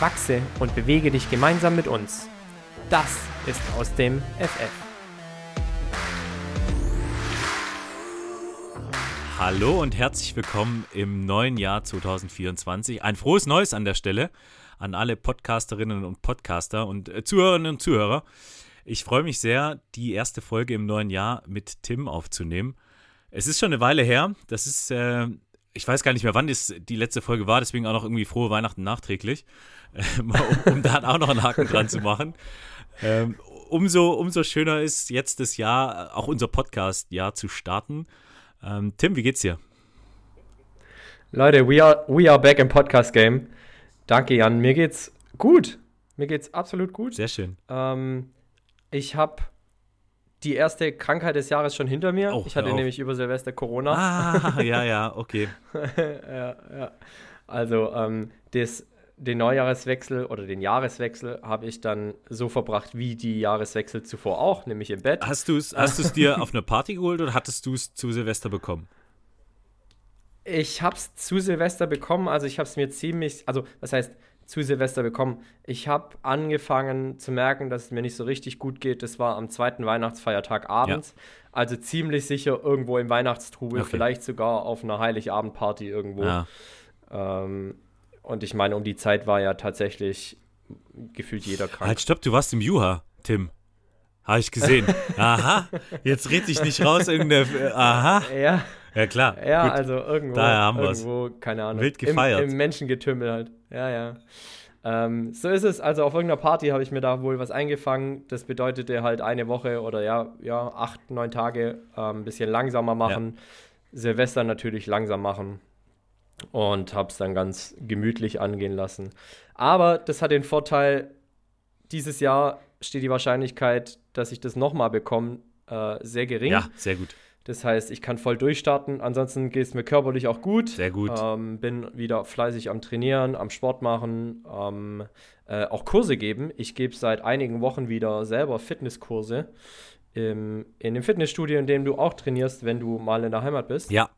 Wachse und bewege dich gemeinsam mit uns. Das ist aus dem FF. Hallo und herzlich willkommen im neuen Jahr 2024. Ein frohes Neues an der Stelle an alle Podcasterinnen und Podcaster und äh, Zuhörerinnen und Zuhörer. Ich freue mich sehr, die erste Folge im neuen Jahr mit Tim aufzunehmen. Es ist schon eine Weile her. Das ist, äh, ich weiß gar nicht mehr, wann das die letzte Folge war, deswegen auch noch irgendwie frohe Weihnachten nachträglich, um, um da auch noch einen Haken dran zu machen. Ähm, umso, umso schöner ist jetzt das Jahr, auch unser Podcast-Jahr zu starten. Ähm, Tim, wie geht's dir? Leute, we are, we are back im Podcast-Game. Danke, Jan. Mir geht's gut. Mir geht's absolut gut. Sehr schön. Ähm, ich habe die erste Krankheit des Jahres schon hinter mir. Oh, ich hatte nämlich über Silvester Corona. Ah, ja, ja, okay. ja, ja. Also ähm, das, den Neujahreswechsel oder den Jahreswechsel habe ich dann so verbracht wie die Jahreswechsel zuvor auch, nämlich im Bett. Hast du es hast du's dir auf eine Party geholt oder hattest du es zu Silvester bekommen? Ich habe es zu Silvester bekommen, also ich habe es mir ziemlich, also was heißt zu Silvester bekommen? Ich habe angefangen zu merken, dass es mir nicht so richtig gut geht. Das war am zweiten Weihnachtsfeiertag abends. Also ziemlich sicher irgendwo im Weihnachtstrubel, Okay. vielleicht sogar auf einer Heiligabendparty irgendwo. Ja. Ähm, und ich meine, um die Zeit war ja tatsächlich gefühlt jeder krank. Halt, stopp, du warst im Juha, Tim. Habe ich gesehen. Aha, jetzt red ich nicht raus, irgendeine. Aha. Ja, Ja, klar. ja, Gut. also irgendwo, Daher haben wir's. irgendwo, keine Ahnung. Wild gefeiert. Im, im Menschengetümmel halt. Ja, ja. Ähm, so ist es. Also auf irgendeiner Party habe ich mir da wohl was eingefangen. Das bedeutete halt eine Woche oder ja, ja, acht, neun Tage ähm, ein bisschen langsamer machen. Silvester natürlich langsam machen. Und habe es dann ganz gemütlich angehen lassen. Aber das hat den Vorteil, dieses Jahr steht die Wahrscheinlichkeit, dass ich das nochmal bekomme, äh, sehr gering. Ja, sehr gut. Das heißt, ich kann voll durchstarten. Ansonsten geht es mir körperlich auch gut. Sehr gut. Ähm, bin wieder fleißig am Trainieren, am Sport machen, am äh, auch Kurse geben. Ich gebe seit einigen Wochen wieder selber Fitnesskurse im, in dem Fitnessstudio, in dem du auch trainierst, wenn du mal in der Heimat bist. Ja,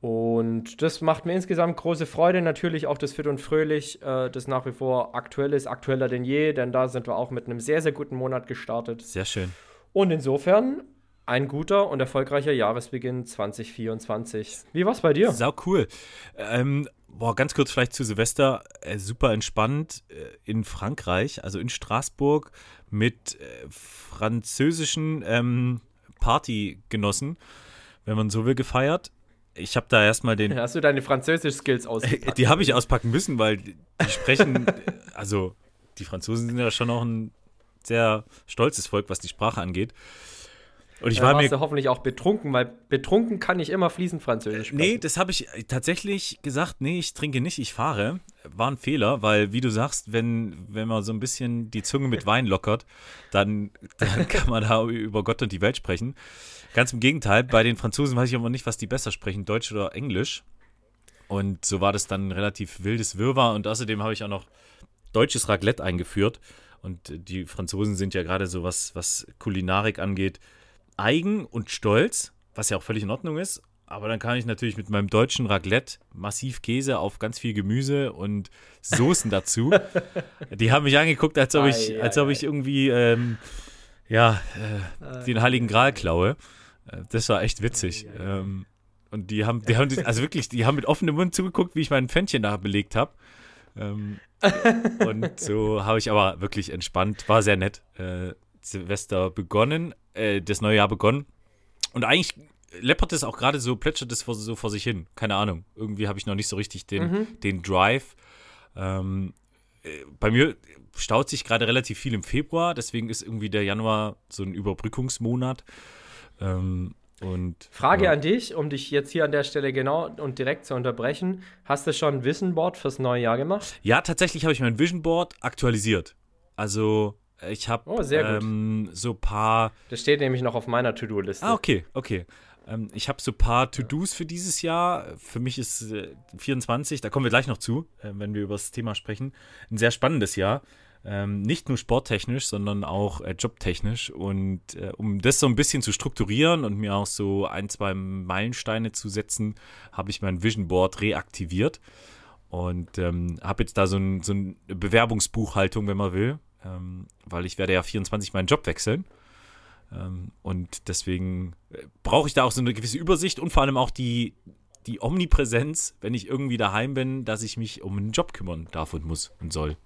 Und das macht mir insgesamt große Freude. Natürlich auch das Fit und Fröhlich, äh, das nach wie vor aktuell ist, aktueller denn je, denn da sind wir auch mit einem sehr, sehr guten Monat gestartet. sehr schön. Und insofern ein guter und erfolgreicher Jahresbeginn 2024. Wie war's bei dir? Sau cool. Ähm, boah, ganz kurz vielleicht zu Silvester. Äh, super entspannt äh, in Frankreich, also in Straßburg, mit äh, französischen ähm, Partygenossen, wenn man so will, gefeiert. Ich habe da erstmal den Hast du deine Französisch-Skills ausgepackt? Die habe ich auspacken müssen, weil die sprechen, also die Franzosen sind ja schon auch ein sehr stolzes Volk, was die Sprache angeht. Und ich war mir. du hoffentlich auch betrunken, weil betrunken kann ich immer fließend Französisch sprechen. Nee, das habe ich tatsächlich gesagt, nee, ich trinke nicht, ich fahre. War ein Fehler, weil, wie du sagst, wenn, wenn man so ein bisschen die Zunge mit Wein lockert, dann, dann kann man da über Gott und die Welt sprechen. Ganz im Gegenteil, bei den Franzosen weiß ich aber nicht, was die besser sprechen, Deutsch oder Englisch. Und so war das dann ein relativ wildes Wirrwarr. Und außerdem habe ich auch noch deutsches Raclette eingeführt. Und die Franzosen sind ja gerade so, was, was Kulinarik angeht, eigen und stolz, was ja auch völlig in Ordnung ist. Aber dann kann ich natürlich mit meinem deutschen Raclette massiv Käse auf ganz viel Gemüse und Soßen dazu. Die haben mich angeguckt, als ob ich, als ob ich irgendwie ähm, ja, äh, den Heiligen Gral klaue. Äh, Das war echt witzig. Ähm, und die haben, die haben, also wirklich, die haben mit offenem Mund zugeguckt, wie ich mein Pfännchen da belegt habe. Ähm, und so habe ich aber wirklich entspannt, war sehr nett. Äh, Silvester begonnen, äh, das neue Jahr begonnen. Und eigentlich läppert es auch gerade so, plätschert es vor, so vor sich hin. Keine Ahnung. Irgendwie habe ich noch nicht so richtig den, den Drive. Ähm, äh, bei mir staut sich gerade relativ viel im Februar, deswegen ist irgendwie der Januar so ein Überbrückungsmonat. Ähm, Und, Frage ja. an dich, um dich jetzt hier an der Stelle genau und direkt zu unterbrechen. Hast du schon ein Vision Board fürs neue Jahr gemacht? Ja, tatsächlich habe ich mein Vision Board aktualisiert. Also ich habe oh, ähm, so ein paar. Das steht nämlich noch auf meiner To-Do-Liste. Ah, okay, okay. Ähm, ich habe so ein paar To-Dos für dieses Jahr. Für mich ist äh, 24, da kommen wir gleich noch zu, äh, wenn wir über das Thema sprechen, ein sehr spannendes Jahr. Ähm, nicht nur sporttechnisch, sondern auch äh, jobtechnisch. Und äh, um das so ein bisschen zu strukturieren und mir auch so ein, zwei Meilensteine zu setzen, habe ich mein Vision Board reaktiviert und ähm, habe jetzt da so, ein, so eine Bewerbungsbuchhaltung, wenn man will, ähm, weil ich werde ja 24 meinen Job wechseln. Ähm, und deswegen äh, brauche ich da auch so eine gewisse Übersicht und vor allem auch die, die Omnipräsenz, wenn ich irgendwie daheim bin, dass ich mich um einen Job kümmern darf und muss und soll.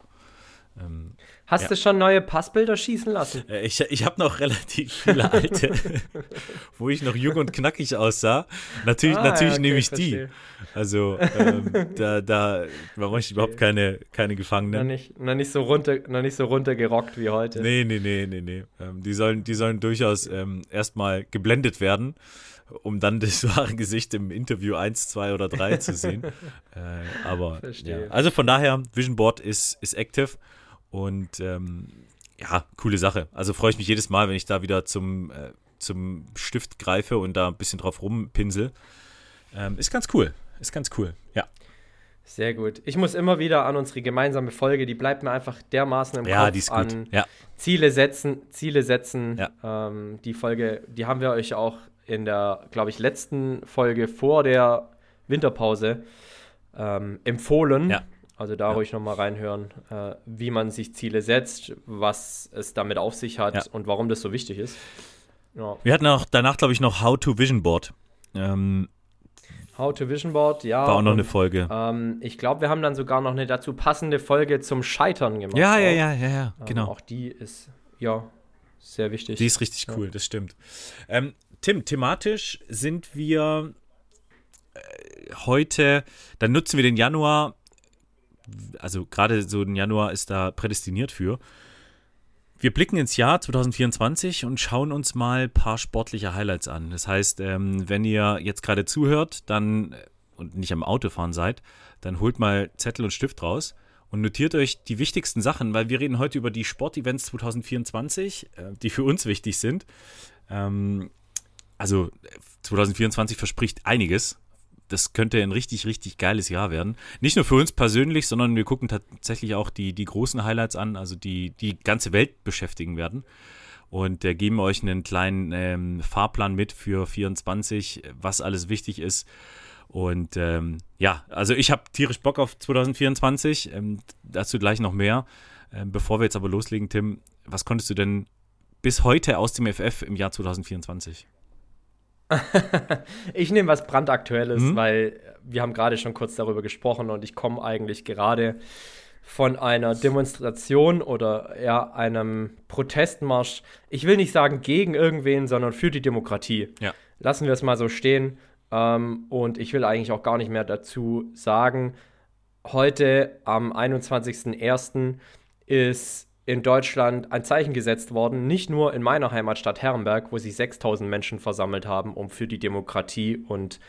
Ähm, Hast ja. du schon neue Passbilder schießen lassen? Äh, ich, ich habe noch relativ viele alte, wo ich noch jung und knackig aussah. Natürlich, ah, natürlich ja, okay, nehme ich verstehe. die. Also ähm, da, da war ich überhaupt keine, keine Gefangenen. Noch nicht, noch, nicht so runter, noch nicht so runtergerockt wie heute. Nee, nee, nee, nee, nee. Ähm, die, sollen, die sollen durchaus ähm, erstmal geblendet werden um dann das wahre Gesicht im Interview 1, 2 oder 3 zu sehen. äh, aber ja. also von daher, Vision Board ist, ist active und ähm, ja, coole Sache. Also freue ich mich jedes Mal, wenn ich da wieder zum, äh, zum Stift greife und da ein bisschen drauf rumpinsel. Ähm, ist ganz cool. Ist ganz cool, ja. Sehr gut. Ich muss immer wieder an unsere gemeinsame Folge, die bleibt mir einfach dermaßen im ja, Kopf die ist gut. an ja. Ziele setzen, Ziele setzen. Ja. Ähm, die Folge, die haben wir euch auch in der, glaube ich, letzten Folge vor der Winterpause ähm, empfohlen. Ja. Also da ja. ruhig nochmal reinhören, äh, wie man sich Ziele setzt, was es damit auf sich hat ja. und warum das so wichtig ist. Ja. Wir hatten auch danach, glaube ich, noch How to Vision Board. Ähm, How to Vision Board, ja. War auch noch und, eine Folge. Ähm, ich glaube, wir haben dann sogar noch eine dazu passende Folge zum Scheitern gemacht. Ja, ja, ja, ja, ja, ähm, genau. Auch die ist, ja, sehr wichtig. Die ist richtig cool, das stimmt. Ähm, Tim, thematisch sind wir äh, heute, dann nutzen wir den Januar also gerade so ein Januar ist da prädestiniert für. Wir blicken ins Jahr 2024 und schauen uns mal ein paar sportliche Highlights an. Das heißt, ähm, wenn ihr jetzt gerade zuhört, dann äh, und nicht am Autofahren seid, dann holt mal Zettel und Stift raus und notiert euch die wichtigsten Sachen, weil wir reden heute über die Sportevents 2024, äh, die für uns wichtig sind. Ähm, also 2024 verspricht einiges das könnte ein richtig, richtig geiles Jahr werden. Nicht nur für uns persönlich, sondern wir gucken tatsächlich auch die, die großen Highlights an, also die die ganze Welt beschäftigen werden. Und äh, geben euch einen kleinen ähm, Fahrplan mit für 24, was alles wichtig ist. Und ähm, ja, also ich habe tierisch Bock auf 2024. Ähm, dazu gleich noch mehr. Ähm, bevor wir jetzt aber loslegen, Tim, was konntest du denn bis heute aus dem FF im Jahr 2024? ich nehme was brandaktuelles, mhm. weil wir haben gerade schon kurz darüber gesprochen und ich komme eigentlich gerade von einer Demonstration oder ja, einem Protestmarsch. Ich will nicht sagen gegen irgendwen, sondern für die Demokratie. Ja. Lassen wir es mal so stehen. Ähm, und ich will eigentlich auch gar nicht mehr dazu sagen. Heute am 21.01. ist in Deutschland ein Zeichen gesetzt worden, nicht nur in meiner Heimatstadt Herrenberg, wo sich 6000 Menschen versammelt haben, um für die Demokratie und,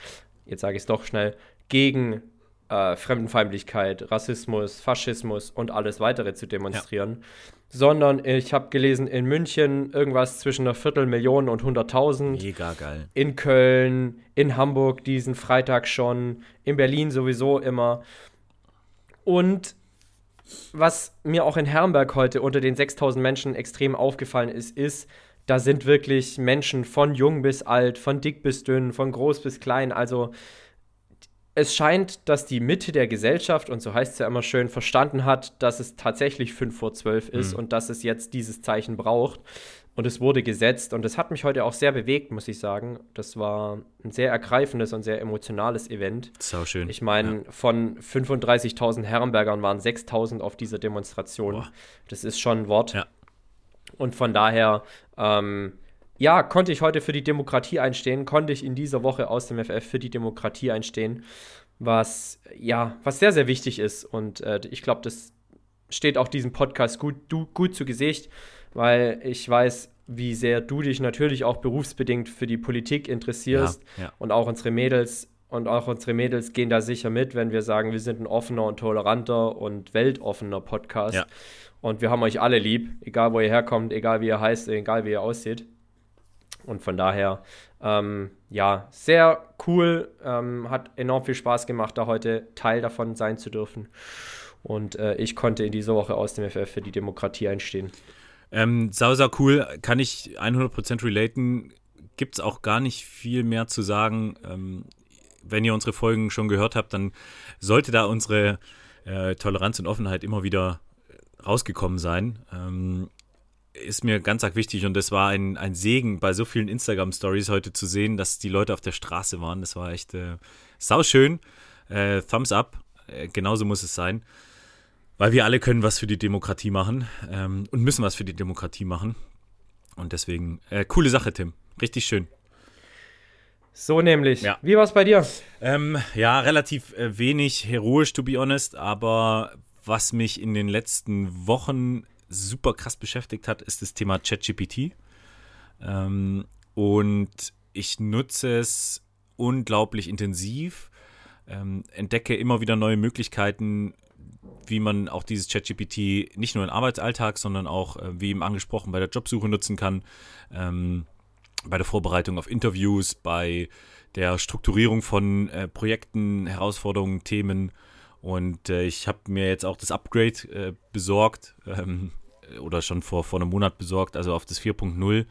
jetzt sage ich es doch schnell, gegen äh, Fremdenfeindlichkeit, Rassismus, Faschismus und alles weitere zu demonstrieren, ja. sondern ich habe gelesen, in München irgendwas zwischen einer Viertelmillion und 100.000. Mega geil. In Köln, in Hamburg diesen Freitag schon, in Berlin sowieso immer. Und was mir auch in Herrenberg heute unter den 6000 Menschen extrem aufgefallen ist, ist, da sind wirklich Menschen von jung bis alt, von dick bis dünn, von groß bis klein. Also es scheint, dass die Mitte der Gesellschaft, und so heißt es ja immer schön, verstanden hat, dass es tatsächlich 5 vor 12 ist mhm. und dass es jetzt dieses Zeichen braucht. Und es wurde gesetzt und das hat mich heute auch sehr bewegt, muss ich sagen. Das war ein sehr ergreifendes und sehr emotionales Event. Sau schön. Ich meine, ja. von 35.000 Herrenbergern waren 6.000 auf dieser Demonstration. Boah. Das ist schon ein Wort. Ja. Und von daher, ähm, ja, konnte ich heute für die Demokratie einstehen, konnte ich in dieser Woche aus dem FF für die Demokratie einstehen, was, ja, was sehr, sehr wichtig ist. Und äh, ich glaube, das steht auch diesem Podcast gut, du, gut zu Gesicht weil ich weiß, wie sehr du dich natürlich auch berufsbedingt für die Politik interessierst. Ja, ja. Und auch unsere Mädels und auch unsere Mädels gehen da sicher mit, wenn wir sagen, wir sind ein offener und toleranter und weltoffener Podcast. Ja. Und wir haben euch alle lieb, egal wo ihr herkommt, egal wie ihr heißt, egal wie ihr aussieht. Und von daher, ähm, ja, sehr cool. Ähm, hat enorm viel Spaß gemacht, da heute Teil davon sein zu dürfen. Und äh, ich konnte in dieser Woche aus dem FF für die Demokratie einstehen. Ähm, sau, sau cool, kann ich 100% relaten. Gibt es auch gar nicht viel mehr zu sagen. Ähm, wenn ihr unsere Folgen schon gehört habt, dann sollte da unsere äh, Toleranz und Offenheit immer wieder rausgekommen sein. Ähm, ist mir ganz arg wichtig und es war ein, ein Segen, bei so vielen Instagram-Stories heute zu sehen, dass die Leute auf der Straße waren. Das war echt äh, sauschön. Äh, Thumbs up. Äh, genauso muss es sein. Weil wir alle können was für die Demokratie machen ähm, und müssen was für die Demokratie machen. Und deswegen, äh, coole Sache, Tim. Richtig schön. So nämlich. Ja. Wie war es bei dir? Ähm, ja, relativ äh, wenig heroisch, to be honest, aber was mich in den letzten Wochen super krass beschäftigt hat, ist das Thema ChatGPT. Ähm, und ich nutze es unglaublich intensiv, ähm, entdecke immer wieder neue Möglichkeiten, wie man auch dieses ChatGPT nicht nur im Arbeitsalltag, sondern auch, äh, wie eben angesprochen, bei der Jobsuche nutzen kann, ähm, bei der Vorbereitung auf Interviews, bei der Strukturierung von äh, Projekten, Herausforderungen, Themen. Und äh, ich habe mir jetzt auch das Upgrade äh, besorgt ähm, oder schon vor, vor einem Monat besorgt, also auf das 4.0.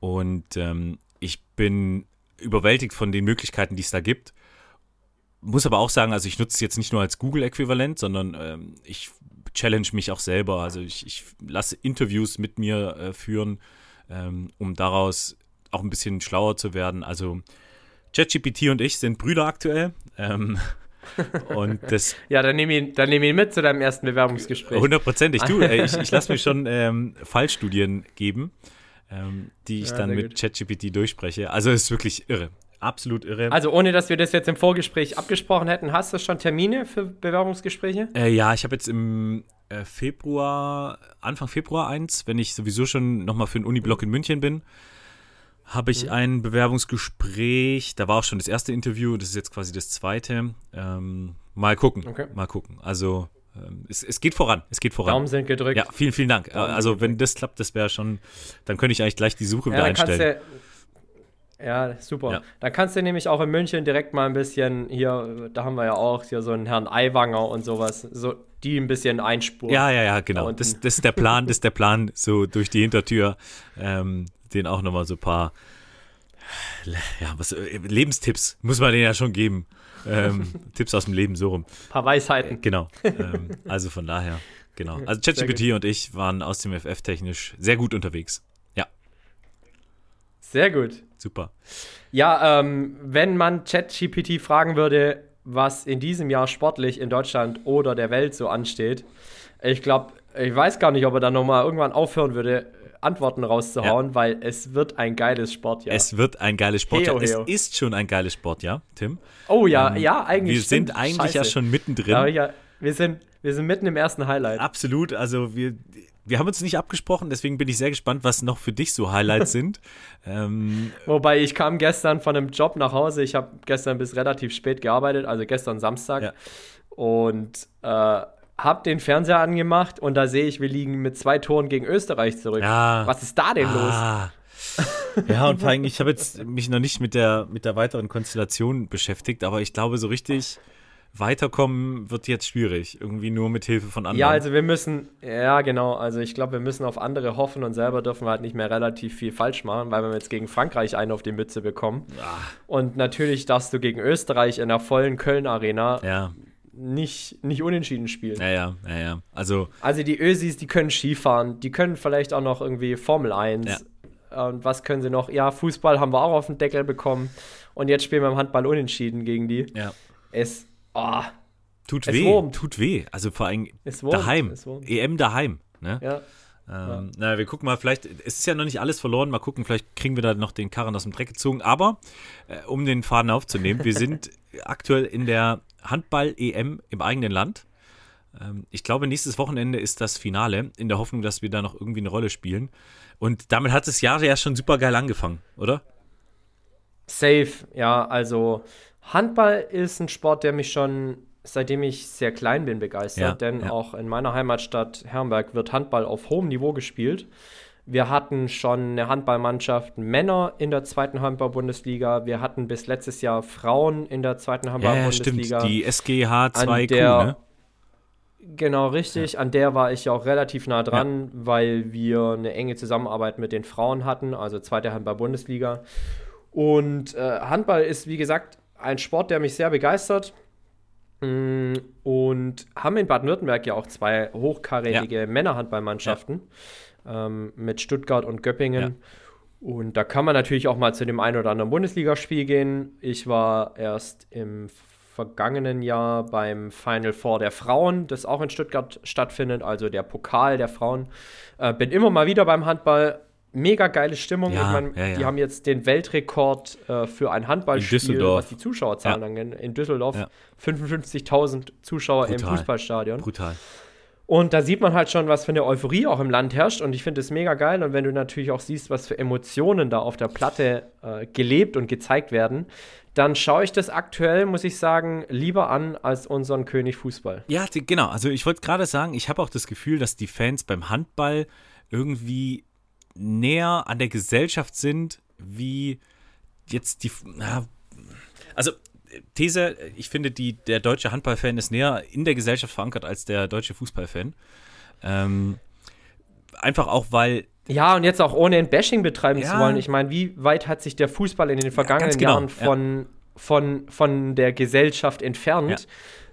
Und ähm, ich bin überwältigt von den Möglichkeiten, die es da gibt. Muss aber auch sagen, also ich nutze es jetzt nicht nur als Google-Äquivalent, sondern ähm, ich challenge mich auch selber. Also ich, ich lasse Interviews mit mir äh, führen, ähm, um daraus auch ein bisschen schlauer zu werden. Also ChatGPT und ich sind Brüder aktuell. Ähm, und das Ja, dann nehme ich, dann nehm ich ihn mit zu deinem ersten Bewerbungsgespräch. hundertprozentig. Du, ey, ich, ich lasse mir schon ähm, Fallstudien geben, ähm, die ich Ja, dann mit. ChatGPT durchspreche. Also es ist wirklich irre. Absolut irre. Also ohne, dass wir das jetzt im Vorgespräch abgesprochen hätten, hast du schon Termine für Bewerbungsgespräche? Äh, ja, ich habe jetzt im äh, Februar, Anfang Februar eins, wenn ich sowieso schon nochmal für den Uniblock in München bin, habe Mhm. ich ein Bewerbungsgespräch. Da war auch schon das erste Interview, das ist jetzt quasi das zweite. Ähm, mal gucken, Okay. mal gucken. Also ähm, es, es geht voran, es geht voran. Daumen sind gedrückt. Ja, vielen, vielen Dank. Daumen Also wenn das klappt, das wäre schon, dann könnte ich eigentlich gleich die Suche Ja, wieder einstellen. Ja, super. Ja. Dann kannst du nämlich auch in München direkt mal ein bisschen hier, da haben wir ja auch hier so einen Herrn Aiwanger und sowas, so die ein bisschen einspuren. Ja, ja, ja, genau. Da Das, das ist der Plan, das ist der Plan, so durch die Hintertür, ähm, den auch nochmal so ein paar ja, was, äh, Lebenstipps muss man denen ja schon geben. Ähm, Tipps aus dem Leben, so rum. Ein paar Weisheiten. Genau. Ähm, also von daher, genau. Also ChatGPT und ich waren aus dem FF technisch sehr gut unterwegs. Ja, Sehr gut. Super. Ja, ähm, wenn man ChatGPT fragen würde, was in diesem Jahr sportlich in Deutschland oder der Welt so ansteht, ich glaube, ich weiß gar nicht, ob er dann nochmal irgendwann aufhören würde, Antworten rauszuhauen, weil es wird ein geiles Sportjahr. Es wird ein geiles Sportjahr. Heo, heo. Es ist schon ein geiles Sportjahr, Tim. oh ja, Ähm, ja, eigentlich. Wir stimmt. sind eigentlich ja Scheiße. schon mittendrin. Ja, ja, wir, sind, wir sind mitten im ersten Highlight. Absolut, also wir, wir haben uns nicht abgesprochen, deswegen bin ich sehr gespannt, was noch für dich so Highlights sind. Ähm, Wobei ich kam gestern von einem Job nach Hause. Ich habe gestern bis relativ spät gearbeitet, also gestern Samstag. Ja. Und äh, habe den Fernseher angemacht und da sehe ich, wir liegen mit zwei Toren gegen Österreich zurück. ja. Was ist da denn los? ah. Ja, und vor allem, ich habe jetzt mich noch nicht mit der, mit der weiteren Konstellation beschäftigt, aber ich glaube, so richtig weiterkommen wird jetzt schwierig. Irgendwie nur mit Hilfe von anderen. Ja, also wir müssen, ja genau, also ich glaube, wir müssen auf andere hoffen und selber dürfen wir halt nicht mehr relativ viel falsch machen, weil wir jetzt gegen Frankreich einen auf die Mütze bekommen. Ah, Und natürlich darfst du gegen Österreich in der vollen Köln-Arena ja, nicht, nicht unentschieden spielen. ja, ja, ja, ja. Also, Also die Ösis, die können Skifahren, die können vielleicht auch noch irgendwie Formel 1. Und was können sie noch? Ja, Fußball haben wir auch auf den Deckel bekommen. Und jetzt spielen wir im Handball unentschieden gegen die. ja. Es, oh, Tut Es weh, wurmt. tut weh. Also vor allem daheim. EM daheim. Ne? Ja. Ähm, Na, wir gucken mal, vielleicht, es ist ja noch nicht alles verloren, mal gucken, vielleicht kriegen wir da noch den Karren aus dem Dreck gezogen. Aber, äh, um den Faden aufzunehmen, wir sind aktuell in der Handball-EM im eigenen Land. Ähm, ich glaube, nächstes Wochenende ist das Finale, in der Hoffnung, dass wir da noch irgendwie eine Rolle spielen. Und damit hat das Jahr ja schon super geil angefangen, oder? Safe, ja. Also Handball ist ein Sport, der mich schon seitdem ich sehr klein bin begeistert, ja, denn ja. auch in meiner Heimatstadt Herrenberg wird Handball auf hohem Niveau gespielt. Wir hatten schon eine Handballmannschaft Männer in der zweiten Handball-Bundesliga. Wir hatten bis letztes Jahr Frauen in der zweiten Handball-Bundesliga. Ja, stimmt. Die SGH 2Q, ne? Genau, richtig. Ja. An der war ich ja auch relativ nah dran, ja. weil wir eine enge Zusammenarbeit mit den Frauen hatten, also zweite Handball-Bundesliga. Und äh, Handball ist, wie gesagt, ein Sport, der mich sehr begeistert. Mm, und haben in Baden-Württemberg ja auch zwei hochkarätige ja. Männerhandballmannschaften ähm, mit Stuttgart und Göppingen. Und da kann man natürlich auch mal zu dem einen oder anderen Bundesligaspiel gehen. Ich war erst im vergangenen Jahr beim Final Four der Frauen, das auch in Stuttgart stattfindet, also der Pokal der Frauen. Äh, bin immer mal wieder beim Handball. Mega geile Stimmung. Ja, ich mein, ja, ja. Die haben jetzt den Weltrekord äh, für ein Handballspiel, was die Zuschauerzahlen angeht. In Düsseldorf 55.000 Zuschauer Brutal. im Fußballstadion. Brutal. Und da sieht man halt schon, was für eine Euphorie auch im Land herrscht. Und ich finde es mega geil. Und wenn du natürlich auch siehst, was für Emotionen da auf der Platte äh, gelebt und gezeigt werden, dann schaue ich das aktuell, muss ich sagen, lieber an als unseren König Fußball. Ja, genau. Also ich wollte gerade sagen, ich habe auch das Gefühl, dass die Fans beim Handball irgendwie näher an der Gesellschaft sind, wie jetzt die. Na, also These, ich finde, die, der deutsche Handballfan ist näher in der Gesellschaft verankert als der deutsche Fußballfan. Ähm, einfach auch, weil ja, und jetzt auch ohne ein Bashing betreiben ja. zu wollen. Ich meine, wie weit hat sich der Fußball in den vergangenen ja, genau. Jahren von, ja. von, von der Gesellschaft entfernt?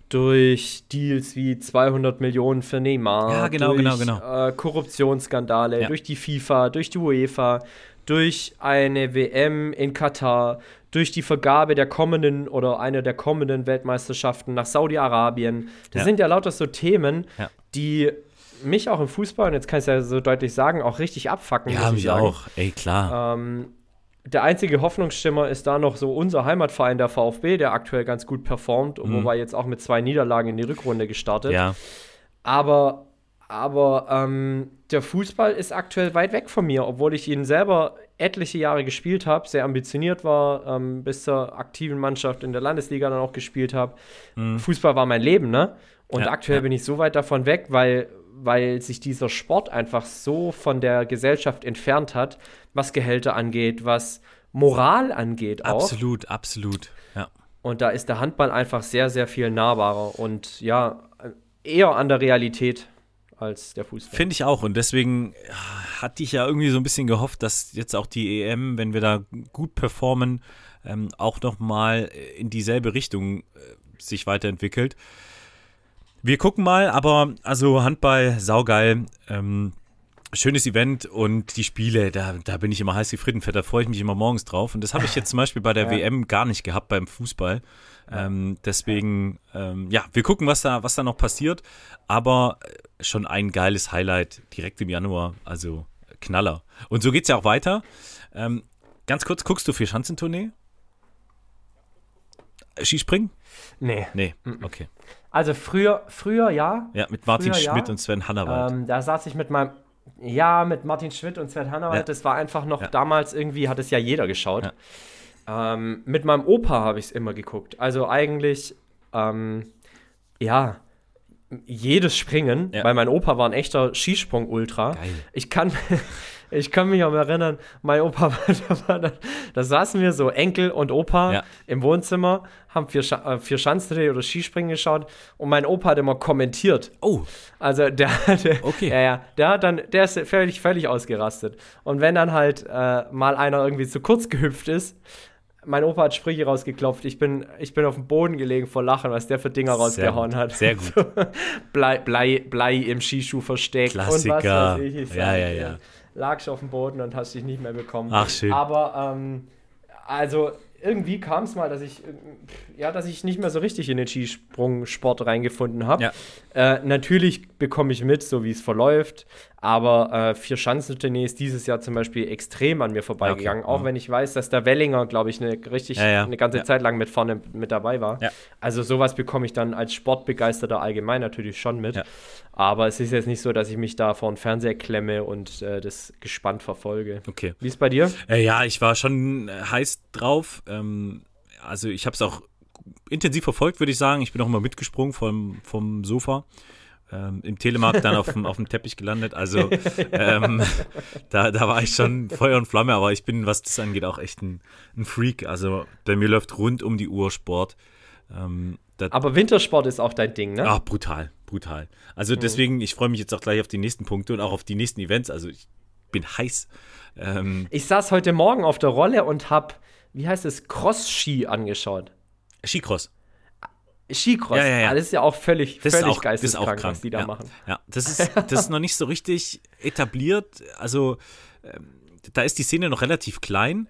Durch Deals wie 200 Millionen für Neymar, ja, genau, durch genau, genau. Äh, Korruptionsskandale, durch die FIFA, durch die UEFA, durch eine WM in Katar, durch die Vergabe der kommenden oder einer der kommenden Weltmeisterschaften nach Saudi-Arabien. Das sind ja lauter so Themen, die mich auch im Fußball, und jetzt kann ich es ja so deutlich sagen, auch richtig abfacken. Ja, mich sagen. auch, ey, klar. Ähm, der einzige Hoffnungsschimmer ist da noch so unser Heimatverein, der VfB, der aktuell ganz gut performt, mhm. wobei jetzt auch mit zwei Niederlagen in die Rückrunde gestartet. Ja. Aber, aber ähm, der Fußball ist aktuell weit weg von mir, obwohl ich ihn selber etliche Jahre gespielt habe, sehr ambitioniert war, ähm, bis zur aktiven Mannschaft in der Landesliga dann auch gespielt habe. Mhm. Fußball war mein Leben, ne? Und ja, aktuell ja. bin ich so weit davon weg, weil, weil sich dieser Sport einfach so von der Gesellschaft entfernt hat, was Gehälter angeht, was Moral angeht auch. Absolut, absolut, ja. Und da ist der Handball einfach sehr, sehr viel nahbarer und ja, eher an der Realität als der Fußball. Finde ich auch. Und deswegen hatte ich ja irgendwie so ein bisschen gehofft, dass jetzt auch die EM, wenn wir da gut performen, ähm, auch nochmal in dieselbe Richtung äh, sich weiterentwickelt. Wir gucken mal, aber also Handball, saugeil. Ähm, schönes Event und die Spiele, da, da bin ich immer heiß wie Frittenfett, da freue ich mich immer morgens drauf. Und das habe ich jetzt zum Beispiel bei der ja. WM gar nicht gehabt beim Fußball. Ähm, deswegen, ähm, ja, wir gucken, was da, was da noch passiert. Aber schon ein geiles Highlight direkt im Januar. Also Knaller. Und so geht es ja auch weiter. Ähm, ganz kurz, guckst du für Schanzentournee? Skispringen? Nee. Nee, okay. Also früher, früher ja. Ja, mit Martin früher, Schmidt ja. und Sven Hannawald. Ähm, da saß ich mit meinem, ja, mit Martin Schmidt und Sven Hannawald. Ja. Das war einfach noch ja. damals irgendwie, hat es ja jeder geschaut. Ähm, mit meinem Opa habe ich es immer geguckt. Also eigentlich, ähm, ja, jedes Springen, weil mein Opa war ein echter Skisprung-Ultra. Ich kann, ich kann mich auch erinnern, mein Opa war da, da saßen wir so, Enkel und Opa ja. im Wohnzimmer, haben vier, äh, vier Schanzdreh oder Skispringen geschaut und mein Opa hat immer kommentiert. Oh. Also der, der okay. ja, ja, der hat dann, der ist völlig, völlig ausgerastet. Und wenn dann halt äh, mal einer irgendwie zu kurz gehüpft ist, mein Opa hat Sprüche rausgeklopft. Ich bin, ich bin auf dem Boden gelegen vor Lachen, was der für Dinger rausgehauen hat. Sehr gut. Blei, Blei, Blei im Skischuh versteckt. Klassiker. Und was weiß ich. ich ja, ja, ja lagst auf dem Boden und hast dich nicht mehr bekommen. Ach, schön. Aber, ähm, also, irgendwie kam es mal, dass ich, äh, ja, dass ich nicht mehr so richtig in den Skisprungsport reingefunden habe. Ja. Äh, natürlich bekomme ich mit, so wie es verläuft, aber äh, vier Schanzentournee ist dieses Jahr zum Beispiel extrem an mir vorbeigegangen, Okay, auch mhm. wenn ich weiß, dass der Wellinger, glaube ich, eine richtig Ja, ja. eine ganze Ja. Zeit lang mit vorne mit dabei war. Also sowas bekomme ich dann als Sportbegeisterter allgemein natürlich schon mit. Aber es ist jetzt nicht so, dass ich mich da vor den Fernseher klemme und äh, das gespannt verfolge. Okay. Wie ist bei dir? Äh, ja, ich war schon äh, heiß drauf. Ähm, also ich habe es auch intensiv verfolgt, würde ich sagen. Ich bin auch immer mitgesprungen vom, vom Sofa. Ähm, Im Telemarkt dann auf dem, auf dem Teppich gelandet. Also ähm, da, da war ich schon Feuer und Flamme, aber ich bin, was das angeht, auch echt ein, ein Freak. Also bei mir läuft rund um die Uhr Sport. Ähm, Aber Wintersport ist auch dein Ding, ne? Ah, brutal, brutal. Also deswegen, ich freue mich jetzt auch gleich auf die nächsten Punkte und auch auf die nächsten Events. Also ich bin heiß. Ähm, Ich saß heute Morgen auf der Rolle und hab, wie heißt es, Cross-Ski angeschaut. Skicross. Skicross. Ja, ja, ja. Ah, Das ist ja auch völlig, Das völlig auch, das ist auch geisteskrank, krank. was die da ja. machen. Ja, das ist, das ist noch nicht so richtig etabliert. Also ähm, da ist die Szene noch relativ klein,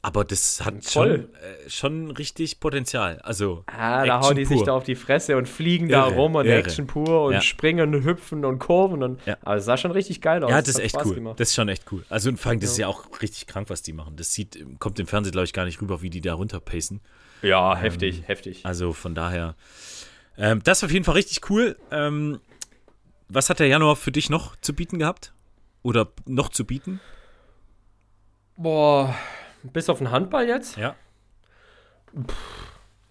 aber das hat Voll. schon, äh, schon richtig Potenzial. Also Ah, da hauen die sich pur. da auf die Fresse und fliegen da Irre, rum und irre. Action pur und Ja. springen und hüpfen und kurven und Ja. aber es sah schon richtig geil aus. Ja, Es das ist echt Spaß cool. gemacht. Das ist schon echt cool. Also vor allem, das ist ja auch richtig krank, was die machen. Das sieht, kommt im Fernsehen, glaube ich, gar nicht rüber, wie die da runterpacen. Ja, heftig, heftig. Also von daher, ähm, das ist auf jeden Fall richtig cool. Ähm, was hat der Januar für dich noch zu bieten gehabt? Oder noch zu bieten? Boah, bis auf den Handball jetzt? Ja.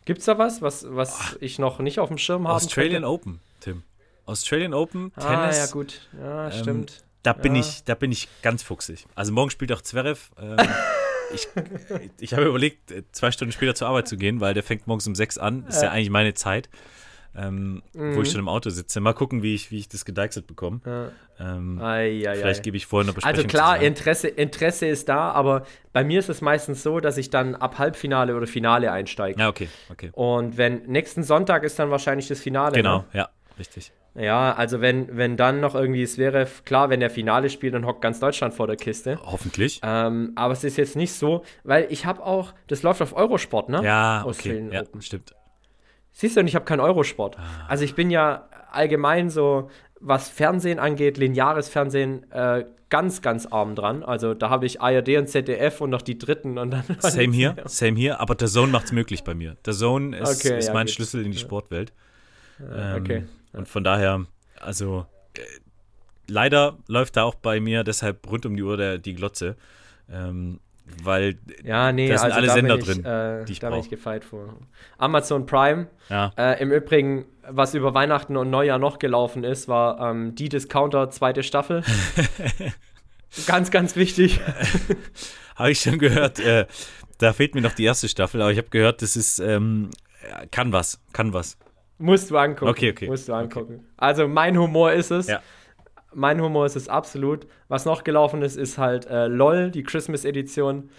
Gibt's da was, was, was ich noch nicht auf dem Schirm habe? Australian Open, Tim. Australian Open, Ah, Tennis. ja, gut. Ja, ähm, stimmt. Da bin Ja. ich, da bin ich ganz fuchsig. Also morgen spielt auch Zverev. Ähm, ich ich habe überlegt, äh, zwei Stunden später zur Arbeit zu gehen, weil der fängt morgens um sechs an. Ist ja eigentlich meine Zeit, ähm, wo Mhm. ich schon im Auto sitze. Mal gucken, wie ich, wie ich das gedeichselt bekomme. Ja. Ähm, Ei, ei, vielleicht ei. gebe ich vorher eine Besprechung. Also klar. Interesse, Interesse ist da, aber bei mir ist es meistens so, dass ich dann ab Halbfinale oder Finale einsteige. Ja, okay, okay. Und wenn nächsten Sonntag ist dann wahrscheinlich das Finale. Genau, Ne? ja, richtig. Ja, also wenn, wenn dann noch irgendwie, es wäre klar, wenn der Finale spielt, dann hockt ganz Deutschland vor der Kiste. Hoffentlich. Ähm, aber es ist jetzt nicht so, weil ich habe auch, das läuft auf Eurosport, ne? ja, okay. Ja, stimmt. Siehst du, und ich habe keinen Eurosport. Also ich bin ja allgemein so, was Fernsehen angeht, lineares Fernsehen, äh, ganz, ganz arm dran. Also da habe ich ARD und ZDF und noch die dritten und dann. Same hier, same hier, aber der Zone macht's möglich bei mir. Der Zone ist, Okay, ist ja, mein gut. Schlüssel in die Sportwelt. Ähm, okay. Und von daher, also äh, leider läuft da auch bei mir deshalb rund um die Uhr der, die Glotze. Ähm, weil, Ja, nee, da sind also alle da Sender ich, drin, äh, die ich da bin ich brauch. gefeit vor. Amazon Prime. ja, Äh, Im Übrigen, was über Weihnachten und Neujahr noch gelaufen ist, war ähm, die Discounter zweite Staffel. ganz, ganz wichtig. habe ich schon gehört. Äh, da fehlt mir noch die erste Staffel, aber ich habe gehört, das ist, ähm, ja, kann was, kann was. Musst du angucken. Okay, okay. Musst du angucken. Also mein Humor ist es. Ja. Mein Humor ist es absolut. Was noch gelaufen ist, ist halt äh, LOL, die Christmas-Edition.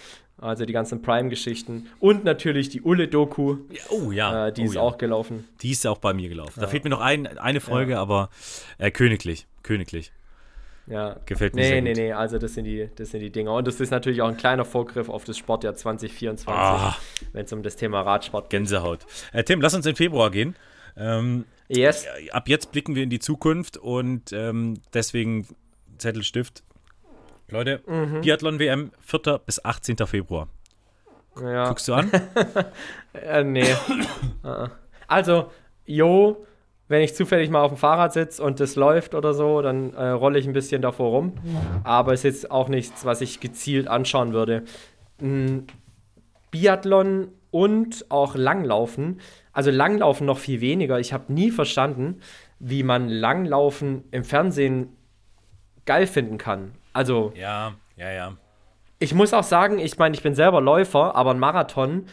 Also die ganzen Prime-Geschichten. Und natürlich die Ulle-Doku. Ja, Oh ja, Äh, die oh, ist ja. auch gelaufen. Die ist auch bei mir gelaufen. Da fehlt mir noch ein, eine Folge, aber äh, königlich, königlich. Ja. Gefällt mir Nee, sehr nee, gut. nee, also das sind, die, das sind die Dinger. Und das ist natürlich auch ein kleiner Vorgriff auf das Sportjahr 2024, Ah. wenn es um das Thema Radsport geht. Gänsehaut. Äh, Tim, lass uns in Februar gehen. Ähm, Yes. ab jetzt blicken wir in die Zukunft und ähm, deswegen Zettel, Stift. Leute, Mhm. Biathlon WM 4. bis 18. Februar. Ja. Guckst du an? Äh, nee. Äh, also, jo, wenn ich zufällig mal auf dem Fahrrad sitze und das läuft oder so, dann äh, rolle ich ein bisschen davor rum. Aber ist jetzt auch nichts, was ich gezielt anschauen würde. Mm, Biathlon und auch Langlaufen. Also Langlaufen noch viel weniger. Ich habe nie verstanden, wie man Langlaufen im Fernsehen geil finden kann. Also ja, ja, ja. ich muss auch sagen, ich meine, ich bin selber Läufer, aber ein Marathon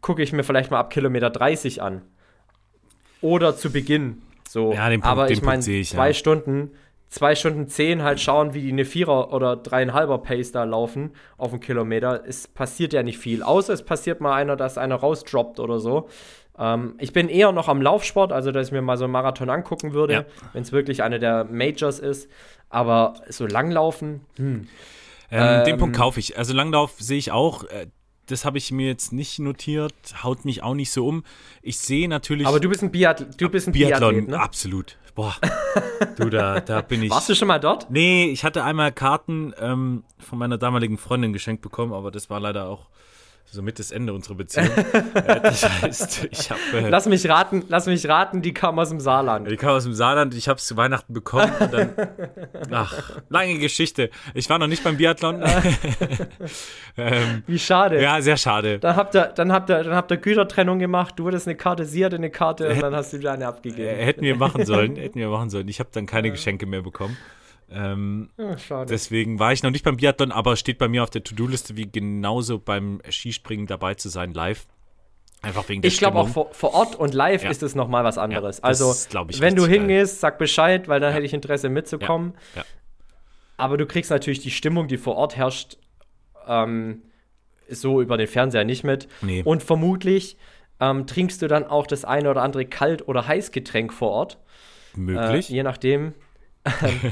gucke ich mir vielleicht mal ab Kilometer 30 an. Oder zu Beginn. So. Ja, den Punkt- aber ich meine, zwei ja. Stunden, zwei Stunden zehn halt schauen, wie die eine Vierer- oder dreieinhalber Pace da laufen auf einen Kilometer. Es passiert ja nicht viel. Außer es passiert mal einer, dass einer rausdroppt oder so. Ähm, ich bin eher noch am Laufsport, also dass ich mir mal so einen Marathon angucken würde, Ja. wenn es wirklich eine der Majors ist. Aber so langlaufen, hm. Ähm, den Ähm, Punkt kaufe ich. Also Langlauf sehe ich auch. Äh, das habe ich mir jetzt nicht notiert, haut mich auch nicht so um. Ich sehe natürlich. Aber du bist ein, Biath du bist ein Biathlon, Biathlet, ne? absolut. Boah, du, da, da bin ich. Warst du schon mal dort? Nee, ich hatte einmal Karten ähm, von meiner damaligen Freundin geschenkt bekommen, aber das war leider auch somit das Ende unserer Beziehung. äh, das heißt, ich habe. Äh, Lass mich raten, lass mich raten, die kam aus dem Saarland. die kam aus dem Saarland, ich habe es zu Weihnachten bekommen und dann. Ach, lange Geschichte. Ich war noch nicht beim Biathlon. ähm, Wie schade. ja, sehr schade. Dann habt ihr, dann habt ihr, dann habt ihr Gütertrennung gemacht. Du hattest eine Karte, sie hatte eine Karte und dann hast du wieder eine abgegeben. Hätten wir machen sollen, hätten wir machen sollen. Ich habe dann keine Geschenke mehr bekommen. Ähm, Ja, schade. deswegen war ich noch nicht beim Biathlon, aber steht bei mir auf der To-Do-Liste, wie genauso beim Skispringen dabei zu sein, live. Einfach wegen der Ich glaube auch vor, vor Ort und live Ja. ist es nochmal was anderes. Ja, also, wenn du geil. hingehst, sag Bescheid, weil dann hätte ich Interesse mitzukommen. Ja. Aber du kriegst natürlich die Stimmung, die vor Ort herrscht, ähm, so über den Fernseher nicht mit. Nee. Und vermutlich ähm, trinkst du dann auch das eine oder andere Kalt- oder Heißgetränk vor Ort. Möglich. Äh, je nachdem,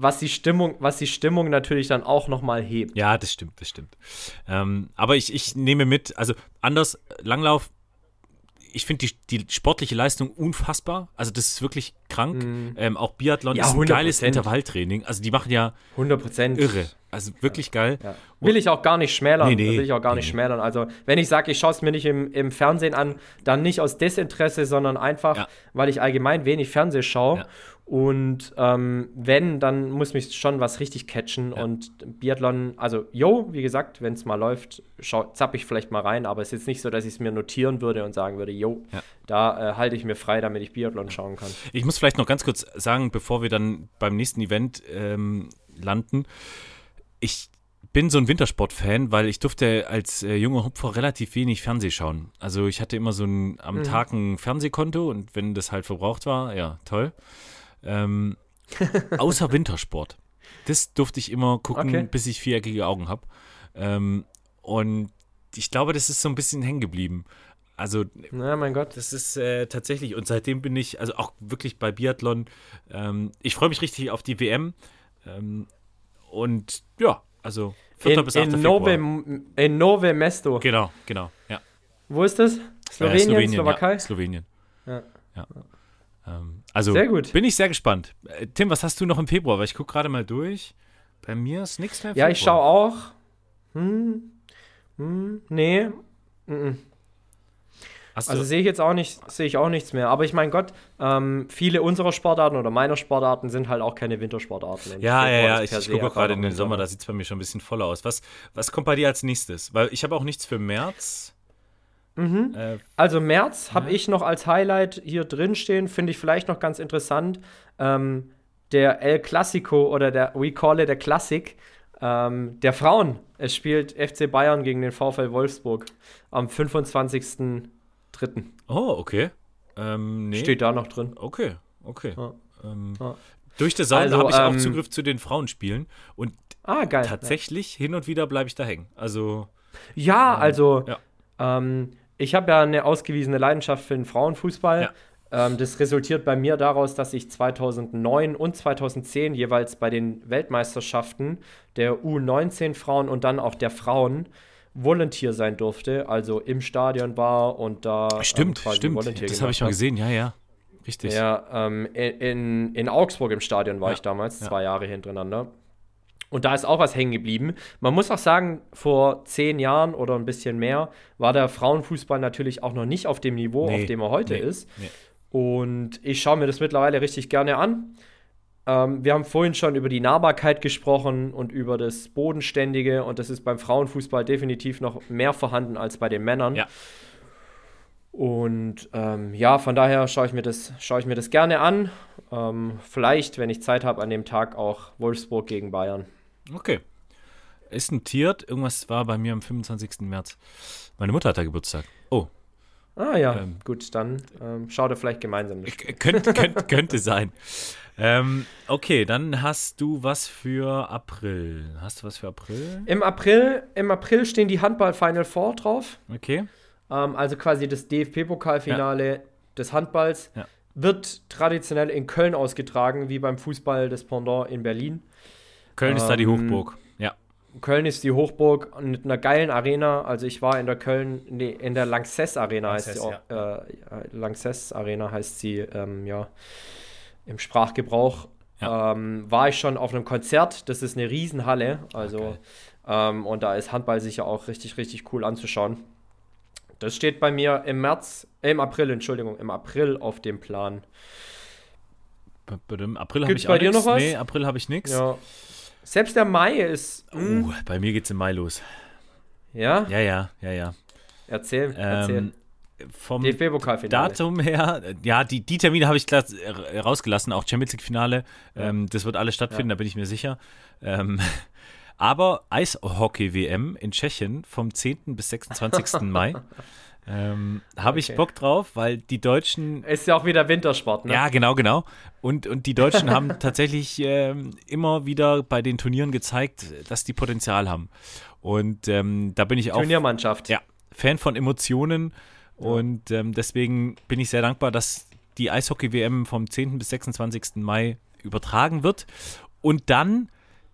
was die Stimmung, was die Stimmung natürlich dann auch nochmal hebt. Ja, das stimmt, das stimmt. Ähm, aber ich, ich nehme mit, also anders, Langlauf, ich finde die, die sportliche Leistung unfassbar. Also das ist wirklich krank. Ähm, auch Biathlon Ja, ist ein geiles 100%. Intervalltraining. Also die machen ja 100 Prozent. irre. Also wirklich geil. Ja. Will ich auch gar nicht schmälern. Nee, nee. will ich auch gar nicht Nee, schmälern. Also, wenn ich sage, ich schaue es mir nicht im, im Fernsehen an, dann nicht aus Desinteresse, sondern einfach, weil ich allgemein wenig Fernseh schaue. Und ähm, wenn, dann muss mich schon was richtig catchen. Ja. Und Biathlon, also, yo, wie gesagt, wenn es mal läuft, schau, zapp ich vielleicht mal rein. Aber es ist jetzt nicht so, dass ich es mir notieren würde und sagen würde, yo, Ja. da äh, halte ich mir frei, damit ich Biathlon schauen kann. Ich muss vielleicht noch ganz kurz sagen, bevor wir dann beim nächsten Event ähm, landen. Ich bin so ein Wintersport-Fan, weil ich durfte als äh, junger Hupfer relativ wenig Fernseh schauen. Also ich hatte immer so ein am Tag ein Fernsehkonto und wenn das halt verbraucht war, ja, toll. Ähm, außer Wintersport. Das durfte ich immer gucken, Okay. bis ich viereckige Augen habe. Ähm, und ich glaube, das ist so ein bisschen hängen geblieben. Also Na, mein Gott. das ist äh, tatsächlich, und seitdem bin ich, also auch wirklich bei Biathlon, ähm, ich freue mich richtig auf die WM. Ähm, und ja, also 4. In, bis 8. in. Nove, in Nove Mesto. Genau, genau, ja. Wo ist das? Äh, Slowenien, Slowakei? Ja, Slowenien. Ja. Ja. Ähm, also Sehr gut. bin ich sehr gespannt. Äh, Tim, was hast du noch im Februar? Weil ich gucke gerade mal durch. Bei mir ist nichts mehr. Ja, ich schaue auch. Hm, hm, nee. Mhm. Also sehe ich jetzt auch nicht, sehe ich auch nichts mehr. Aber ich mein Gott, ähm, viele unserer Sportarten oder meiner Sportarten sind halt auch keine Wintersportarten. Und ja, ja, ja, ich, ich gucke gerade in den Sommer, da sieht es bei mir schon ein bisschen voller aus. Was, was kommt bei dir als nächstes? Weil ich habe auch nichts für März. Mhm. Äh, Also März habe Ja. ich noch als Highlight hier drin stehen, finde ich vielleicht noch ganz interessant. Ähm, der El Clasico oder der We Call It der Classic ähm, der Frauen. Es spielt FC Bayern gegen den VfL Wolfsburg am 25.03. oh, okay. Ähm, nee. Steht da noch drin. Okay, okay. Ja. Ähm, Ja. Durch die Saison Also, habe ich auch ähm, Zugriff zu den Frauenspielen und Ah, geil. tatsächlich hin und wieder bleibe ich da hängen. Also, Ja, also ja. Ähm, ich habe ja eine ausgewiesene Leidenschaft für den Frauenfußball. Ja. Ähm, das resultiert bei mir daraus, dass ich 2009 und 2010 jeweils bei den Weltmeisterschaften der U19 Frauen und dann auch der Frauen Volunteer sein durfte, also im Stadion war und da ähm, stimmt, quasi stimmt. Volunteer Das habe ich mal gesehen, ja, ja. Richtig. ja, ähm, in, in Augsburg im Stadion war Ja, ich damals, ja. zwei Jahre hintereinander. Und da ist auch was hängen geblieben. Man muss auch sagen, vor zehn Jahren oder ein bisschen mehr war der Frauenfußball natürlich auch noch nicht auf dem Niveau, Nee, auf dem er heute nee, ist. nee. Und ich schaue mir das mittlerweile richtig gerne an. Ähm, wir haben vorhin schon über die Nahbarkeit gesprochen und über das Bodenständige. Und das ist beim Frauenfußball definitiv noch mehr vorhanden als bei den Männern. Ja. Und ähm, ja, von daher schaue ich mir das, schaue ich mir das gerne an. Ähm, vielleicht, wenn ich Zeit habe, an dem Tag auch Wolfsburg gegen Bayern. Okay. Ist notiert. Irgendwas war bei mir am 25. März. Meine Mutter hat da Geburtstag. Oh, Ah ja, Ähm. gut, dann ähm, schaut ihr vielleicht gemeinsam. könnte, könnte, könnte sein. Ähm, okay, dann hast du was für April. Hast du was für April? Im April, Im April stehen die Handball Final Four drauf. Okay. Ähm, also quasi das DFB-Pokalfinale des Handballs. Ja. Wird traditionell in Köln ausgetragen, wie beim Fußball des Pendant in Berlin. Köln ist da die Ähm, Hochburg. Ja. Köln ist die Hochburg mit einer geilen Arena. Also ich war in der Köln, nee, in der Lanxess Arena heißt sie auch. Ja. Äh, Lanxess Arena heißt sie, ähm, ja, im Sprachgebrauch. Ja. Ähm, war ich schon auf einem Konzert. Das ist eine Riesenhalle. Also, okay. ähm, und da ist Handball sicher auch richtig, richtig cool anzuschauen. Das steht bei mir im März, äh, im April, Entschuldigung, im April auf dem Plan. Im April habe ich bei dir nix. noch was? Nee, April habe ich nichts. Ja. Selbst der Mai ist. Uh, bei mir geht es im Mai los. Ja? Ja, ja, ja, ja. Erzähl, erzähl. Ähm, vom Datum her, ja, die, die Termine habe ich klar rausgelassen, auch Champions League-Finale. Ja. Ähm, das wird alles stattfinden, ja. da bin ich mir sicher. Ähm, aber Eishockey-WM in Tschechien vom 10. bis 26. Mai. Ähm, Habe ich Bock drauf, weil die Deutschen. Ist ja auch wieder Wintersport, ne? Ja, genau, genau. Und, und die Deutschen haben tatsächlich ähm, immer wieder bei den Turnieren gezeigt, dass die Potenzial haben. Und ähm, da bin ich auch. Turniermannschaft. Ja, Fan von Emotionen. Und ähm, deswegen bin ich sehr dankbar, dass die Eishockey-WM vom 10. bis 26. Mai übertragen wird. Und dann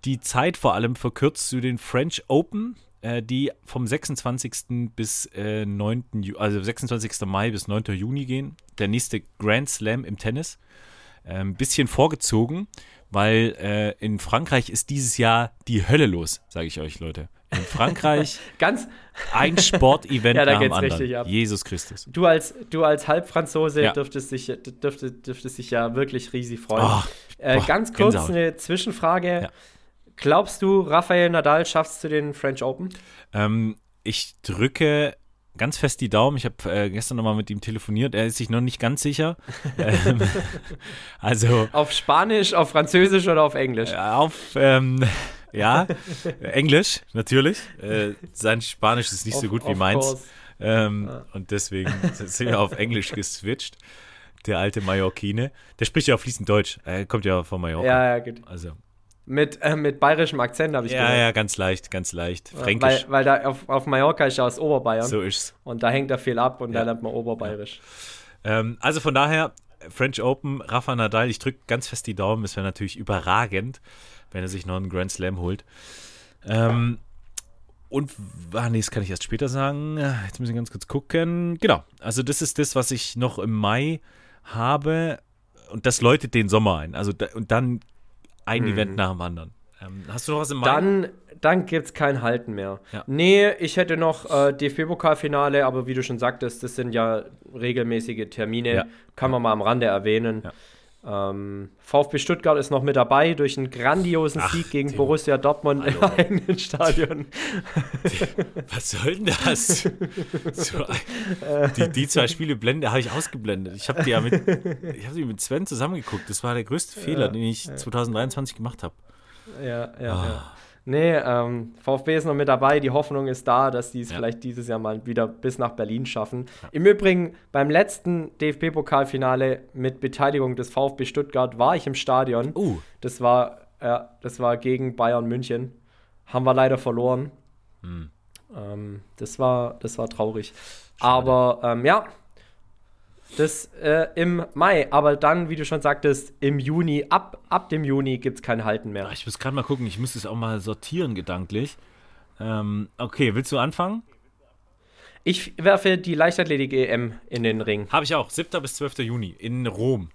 die Zeit vor allem verkürzt zu den French Open die vom 26. bis äh, 9. Ju also 26. Mai bis 9. Juni gehen. Der nächste Grand Slam im Tennis. Ein äh, bisschen vorgezogen, weil äh, in Frankreich ist dieses Jahr die Hölle los, sage ich euch, Leute. In Frankreich ganz ein Sportevent ja, nach dem anderen. Jesus Christus. Du als, du als Halbfranzose ja. dürftest, dich, dürftest, dürftest dich ja wirklich riesig freuen. Oh, äh, boah, ganz kurz Gänsehaut. eine Zwischenfrage. Ja. Glaubst du, Rafael Nadal schafft es zu den French Open? Ähm, ich drücke ganz fest die Daumen. Ich habe äh, gestern nochmal mit ihm telefoniert. Er ist sich noch nicht ganz sicher. ähm, also auf Spanisch, auf Französisch oder auf Englisch? Äh, auf ähm, ja, Englisch natürlich. Äh, sein Spanisch ist nicht of, so gut wie meins. Ähm, ja. Und deswegen sind wir auf Englisch geswitcht. Der alte Mallorquine. Der spricht ja auch fließend Deutsch. Er kommt ja von Mallorca. Ja, ja, gut. Also mit, äh, mit bayerischem Akzent, habe ich ja, gehört. Ja, ja, ganz leicht, ganz leicht. Fränkisch. Weil, weil da auf, auf Mallorca ist ja aus Oberbayern. So ist's. Und da hängt er viel ab und ja. da lernt man Oberbayerisch. Ja. Ähm, also von daher, French Open, Rafa Nadal, ich drücke ganz fest die Daumen. Es wäre natürlich überragend, wenn er sich noch einen Grand Slam holt. Ähm, und, ah, nee, das kann ich erst später sagen. Jetzt müssen wir ganz kurz gucken. Genau, also das ist das, was ich noch im Mai habe. Und das läutet den Sommer ein. Also da, und dann ein hm. Event nach dem anderen. Ähm, hast du noch was im? Dann, dann gibt es kein Halten mehr. Ja. Nee, ich hätte noch äh, DFB-Pokalfinale, aber wie du schon sagtest, das sind ja regelmäßige Termine. Ja. Kann man mal am Rande erwähnen. Ja. Ähm, VfB Stuttgart ist noch mit dabei durch einen grandiosen Ach, Sieg gegen Tim. Borussia Dortmund Hallo. im eigenen Stadion. Was soll denn das? So, die, die, zwei Spiele blende habe ich ausgeblendet. Ich habe die ja mit, ich hab die mit Sven zusammengeguckt. Das war der größte Fehler, ja, den ich 2023 gemacht habe. Ja, ja, oh. ja. Nee, ähm, VfB ist noch mit dabei. Die Hoffnung ist da, dass die es ja. vielleicht dieses Jahr mal wieder bis nach Berlin schaffen. Ja. Im Übrigen, beim letzten DFB-Pokalfinale mit Beteiligung des VfB Stuttgart war ich im Stadion. Uh. Das war, ja, das war gegen Bayern München. Haben wir leider verloren. Hm. Ähm, das, war, das war traurig. Schade. Aber ähm, ja, das äh, im Mai, aber dann, wie du schon sagtest, im Juni, ab, ab dem Juni gibt es kein Halten mehr. Ich muss gerade mal gucken, ich müsste es auch mal sortieren gedanklich. Ähm, okay, willst du anfangen? Ich werfe die Leichtathletik-EM in den Ring. Habe ich auch, 7. bis 12. Juni in Rom.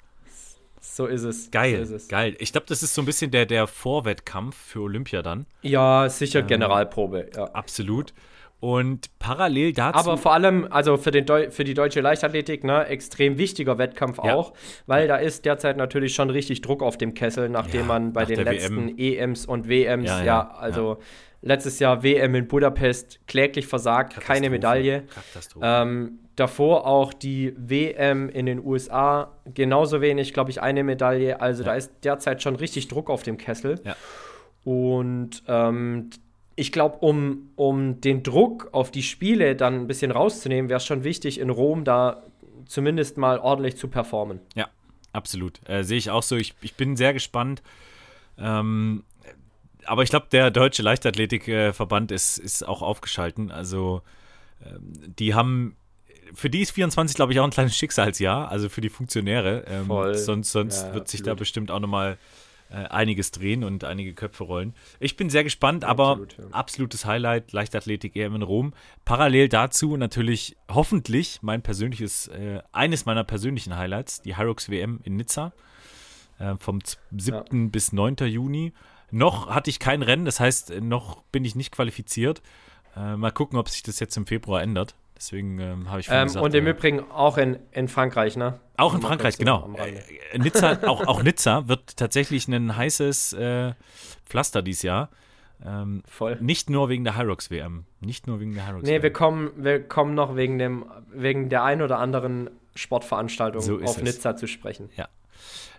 So ist es. Geil, so ist es. geil. Ich glaube, das ist so ein bisschen der, der Vorwettkampf für Olympia dann. Ja, sicher ähm, Generalprobe. Ja. Absolut. Und parallel dazu. Aber vor allem, also für, den Deu für die deutsche Leichtathletik, ne, extrem wichtiger Wettkampf ja. auch, weil da ist derzeit natürlich schon richtig Druck auf dem Kessel, nachdem ja, man bei nach den letzten WM. EMs und WMs, ja, ja also letztes Jahr WM in Budapest kläglich versagt, keine Medaille. Ähm, davor auch die WM in den USA genauso wenig, glaube ich, eine Medaille. Also da ist derzeit schon richtig Druck auf dem Kessel. Und ähm, ich glaube, um, um den Druck auf die Spiele dann ein bisschen rauszunehmen, wäre es schon wichtig, in Rom da zumindest mal ordentlich zu performen. Ja, absolut. Äh, Sehe ich auch so. Ich, ich bin sehr gespannt. Ähm, aber ich glaube, der Deutsche Leichtathletikverband ist, ist auch aufgeschalten. Also, ähm, die haben für die ist 24, glaube ich, auch ein kleines Schicksalsjahr, also für die Funktionäre. Ähm, sonst sonst ja, wird sich absolut. da bestimmt auch nochmal äh, einiges drehen und einige Köpfe rollen. Ich bin sehr gespannt, aber Absolut, ja. absolutes Highlight, Leichtathletik EM in Rom. Parallel dazu natürlich hoffentlich mein persönliches, äh, eines meiner persönlichen Highlights, die Hyrox WM in Nizza äh, vom 7. Ja. bis 9. Juni. Noch hatte ich kein Rennen, das heißt, noch bin ich nicht qualifiziert. Äh, mal gucken, ob sich das jetzt im Februar ändert. Deswegen ähm, habe ich ähm, gesagt, Und im äh, Übrigen auch in, in Frankreich, ne? Auch in Frankreich, genau. Äh, Nizza, auch, auch Nizza wird tatsächlich ein heißes äh, Pflaster dieses Jahr. Ähm, Voll. Nicht nur wegen der Hyrox WM. Nicht nur wegen der Hyrox Nee, WM. wir kommen, wir kommen noch wegen, dem, wegen der ein oder anderen Sportveranstaltung so auf es. Nizza zu sprechen. Ja.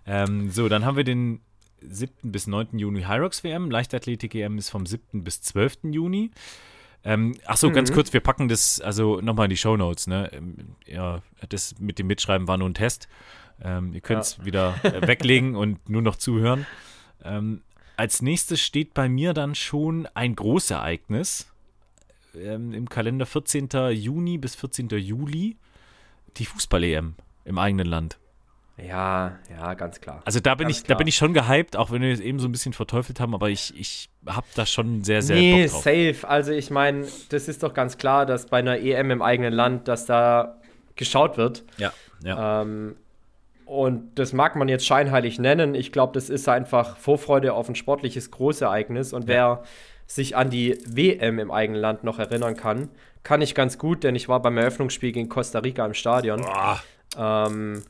Ähm, so, dann haben wir den 7. bis 9. Juni Hyrox WM. Leichtathletik EM ist vom 7. bis 12. Juni. Ähm, ach so, mhm. ganz kurz, wir packen das also nochmal in die Show Notes. Ne? Ähm, ja, das mit dem Mitschreiben war nur ein Test. Ähm, ihr könnt es ja. wieder äh, weglegen und nur noch zuhören. Ähm, als nächstes steht bei mir dann schon ein Großereignis ähm, im Kalender 14. Juni bis 14. Juli, die Fußball-EM im eigenen Land. Ja, ja, ganz klar. Also da bin ganz ich, klar. da bin ich schon gehypt, auch wenn wir es eben so ein bisschen verteufelt haben, aber ich, ich habe da schon sehr, sehr nee, Bock drauf. safe. Also ich meine, das ist doch ganz klar, dass bei einer EM im eigenen Land, dass da geschaut wird. Ja, ja. Ähm, und das mag man jetzt scheinheilig nennen. Ich glaube, das ist einfach Vorfreude auf ein sportliches Großereignis. Und wer sich an die WM im eigenen Land noch erinnern kann, kann ich ganz gut, denn ich war beim Eröffnungsspiel gegen Costa Rica im Stadion. Boah. Ähm,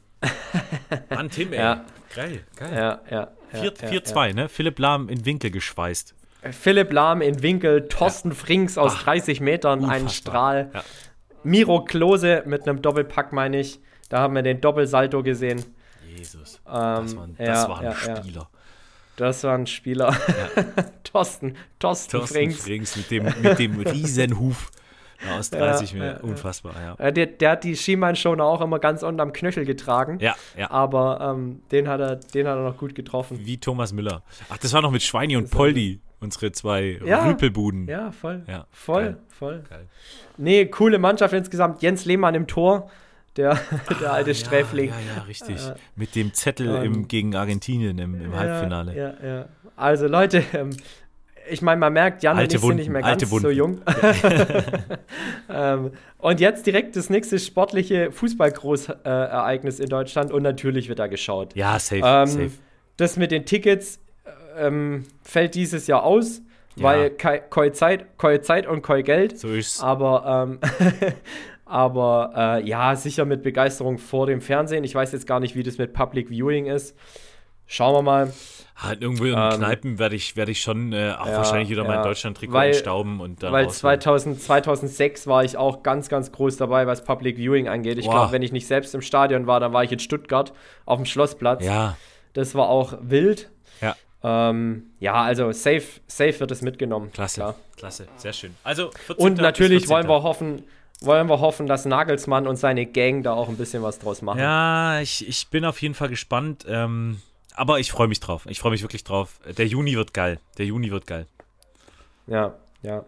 Mann, Tim, ey. Ja. Geil, geil. Ja, ja. 4-2, ja, ja. ne? Philipp Lahm in Winkel geschweißt. Philipp Lahm in Winkel, Thorsten ja. Frings aus Ach, 30 Metern, unfassbar. ein Strahl. Ja. Miro Klose mit einem Doppelpack, meine ich. Da haben wir den Doppelsalto gesehen. Jesus. Ähm, das war, ein, das war ein Spieler. Das war ein Spieler. Thorsten, Thorsten, Thorsten Frings. Frings mit dem, mit dem Riesenhuf. Ja, aus 30 ja, Meter. Unfassbar, ja. Der, der hat die Schienbeinschoner auch immer ganz unten am Knöchel getragen. Ja, ja. Aber ähm, den, hat er, den hat er noch gut getroffen. Wie Thomas Müller. Ach, das war noch mit Schweini und Poldi, unsere zwei ja, Rüpelbuden. Ja, voll. Ja, voll, geil. voll. Geil. Nee, coole Mannschaft insgesamt. Jens Lehmann im Tor. Der, der alte ah, Sträfling. Ja, ja, richtig. Äh, Mit dem Zettel ähm, im, gegen Argentinien im, im Halbfinale. Ja, ja. Also Leute, ähm, ich meine, man merkt, Jan alte und ich sind nicht mehr ganz so jung. ähm, und jetzt direkt das nächste sportliche Fußballgroßereignis in Deutschland und natürlich wird da geschaut. Ja, safe, ähm, safe. Das mit den Tickets ähm, fällt dieses Jahr aus, ja. weil Koi Zeit, Koi Zeit und Koi Geld. So ist's. Aber, ähm, aber äh, ja, sicher mit Begeisterung vor dem Fernsehen. Ich weiß jetzt gar nicht, wie das mit Public Viewing ist. Schauen wir mal. Halt irgendwo in ähm, Kneipen werde ich, werd ich schon äh, auch ja, wahrscheinlich wieder ja, mein Deutschland-Trikot entstauben und Weil 2000, 2006 war ich auch ganz, ganz groß dabei, was Public Viewing angeht. Ich glaube, wenn ich nicht selbst im Stadion war, dann war ich in Stuttgart auf dem Schlossplatz. Ja. Das war auch wild. Ja. Ähm, ja, also safe, safe wird es mitgenommen. Klasse, klar. klasse, sehr schön. Also und natürlich wollen wir hoffen, wollen wir hoffen, dass Nagelsmann und seine Gang da auch ein bisschen was draus machen. Ja, ich, ich bin auf jeden Fall gespannt. Ähm, aber ich freue mich drauf. Ich freue mich wirklich drauf. Der Juni wird geil. Der Juni wird geil. Ja, ja.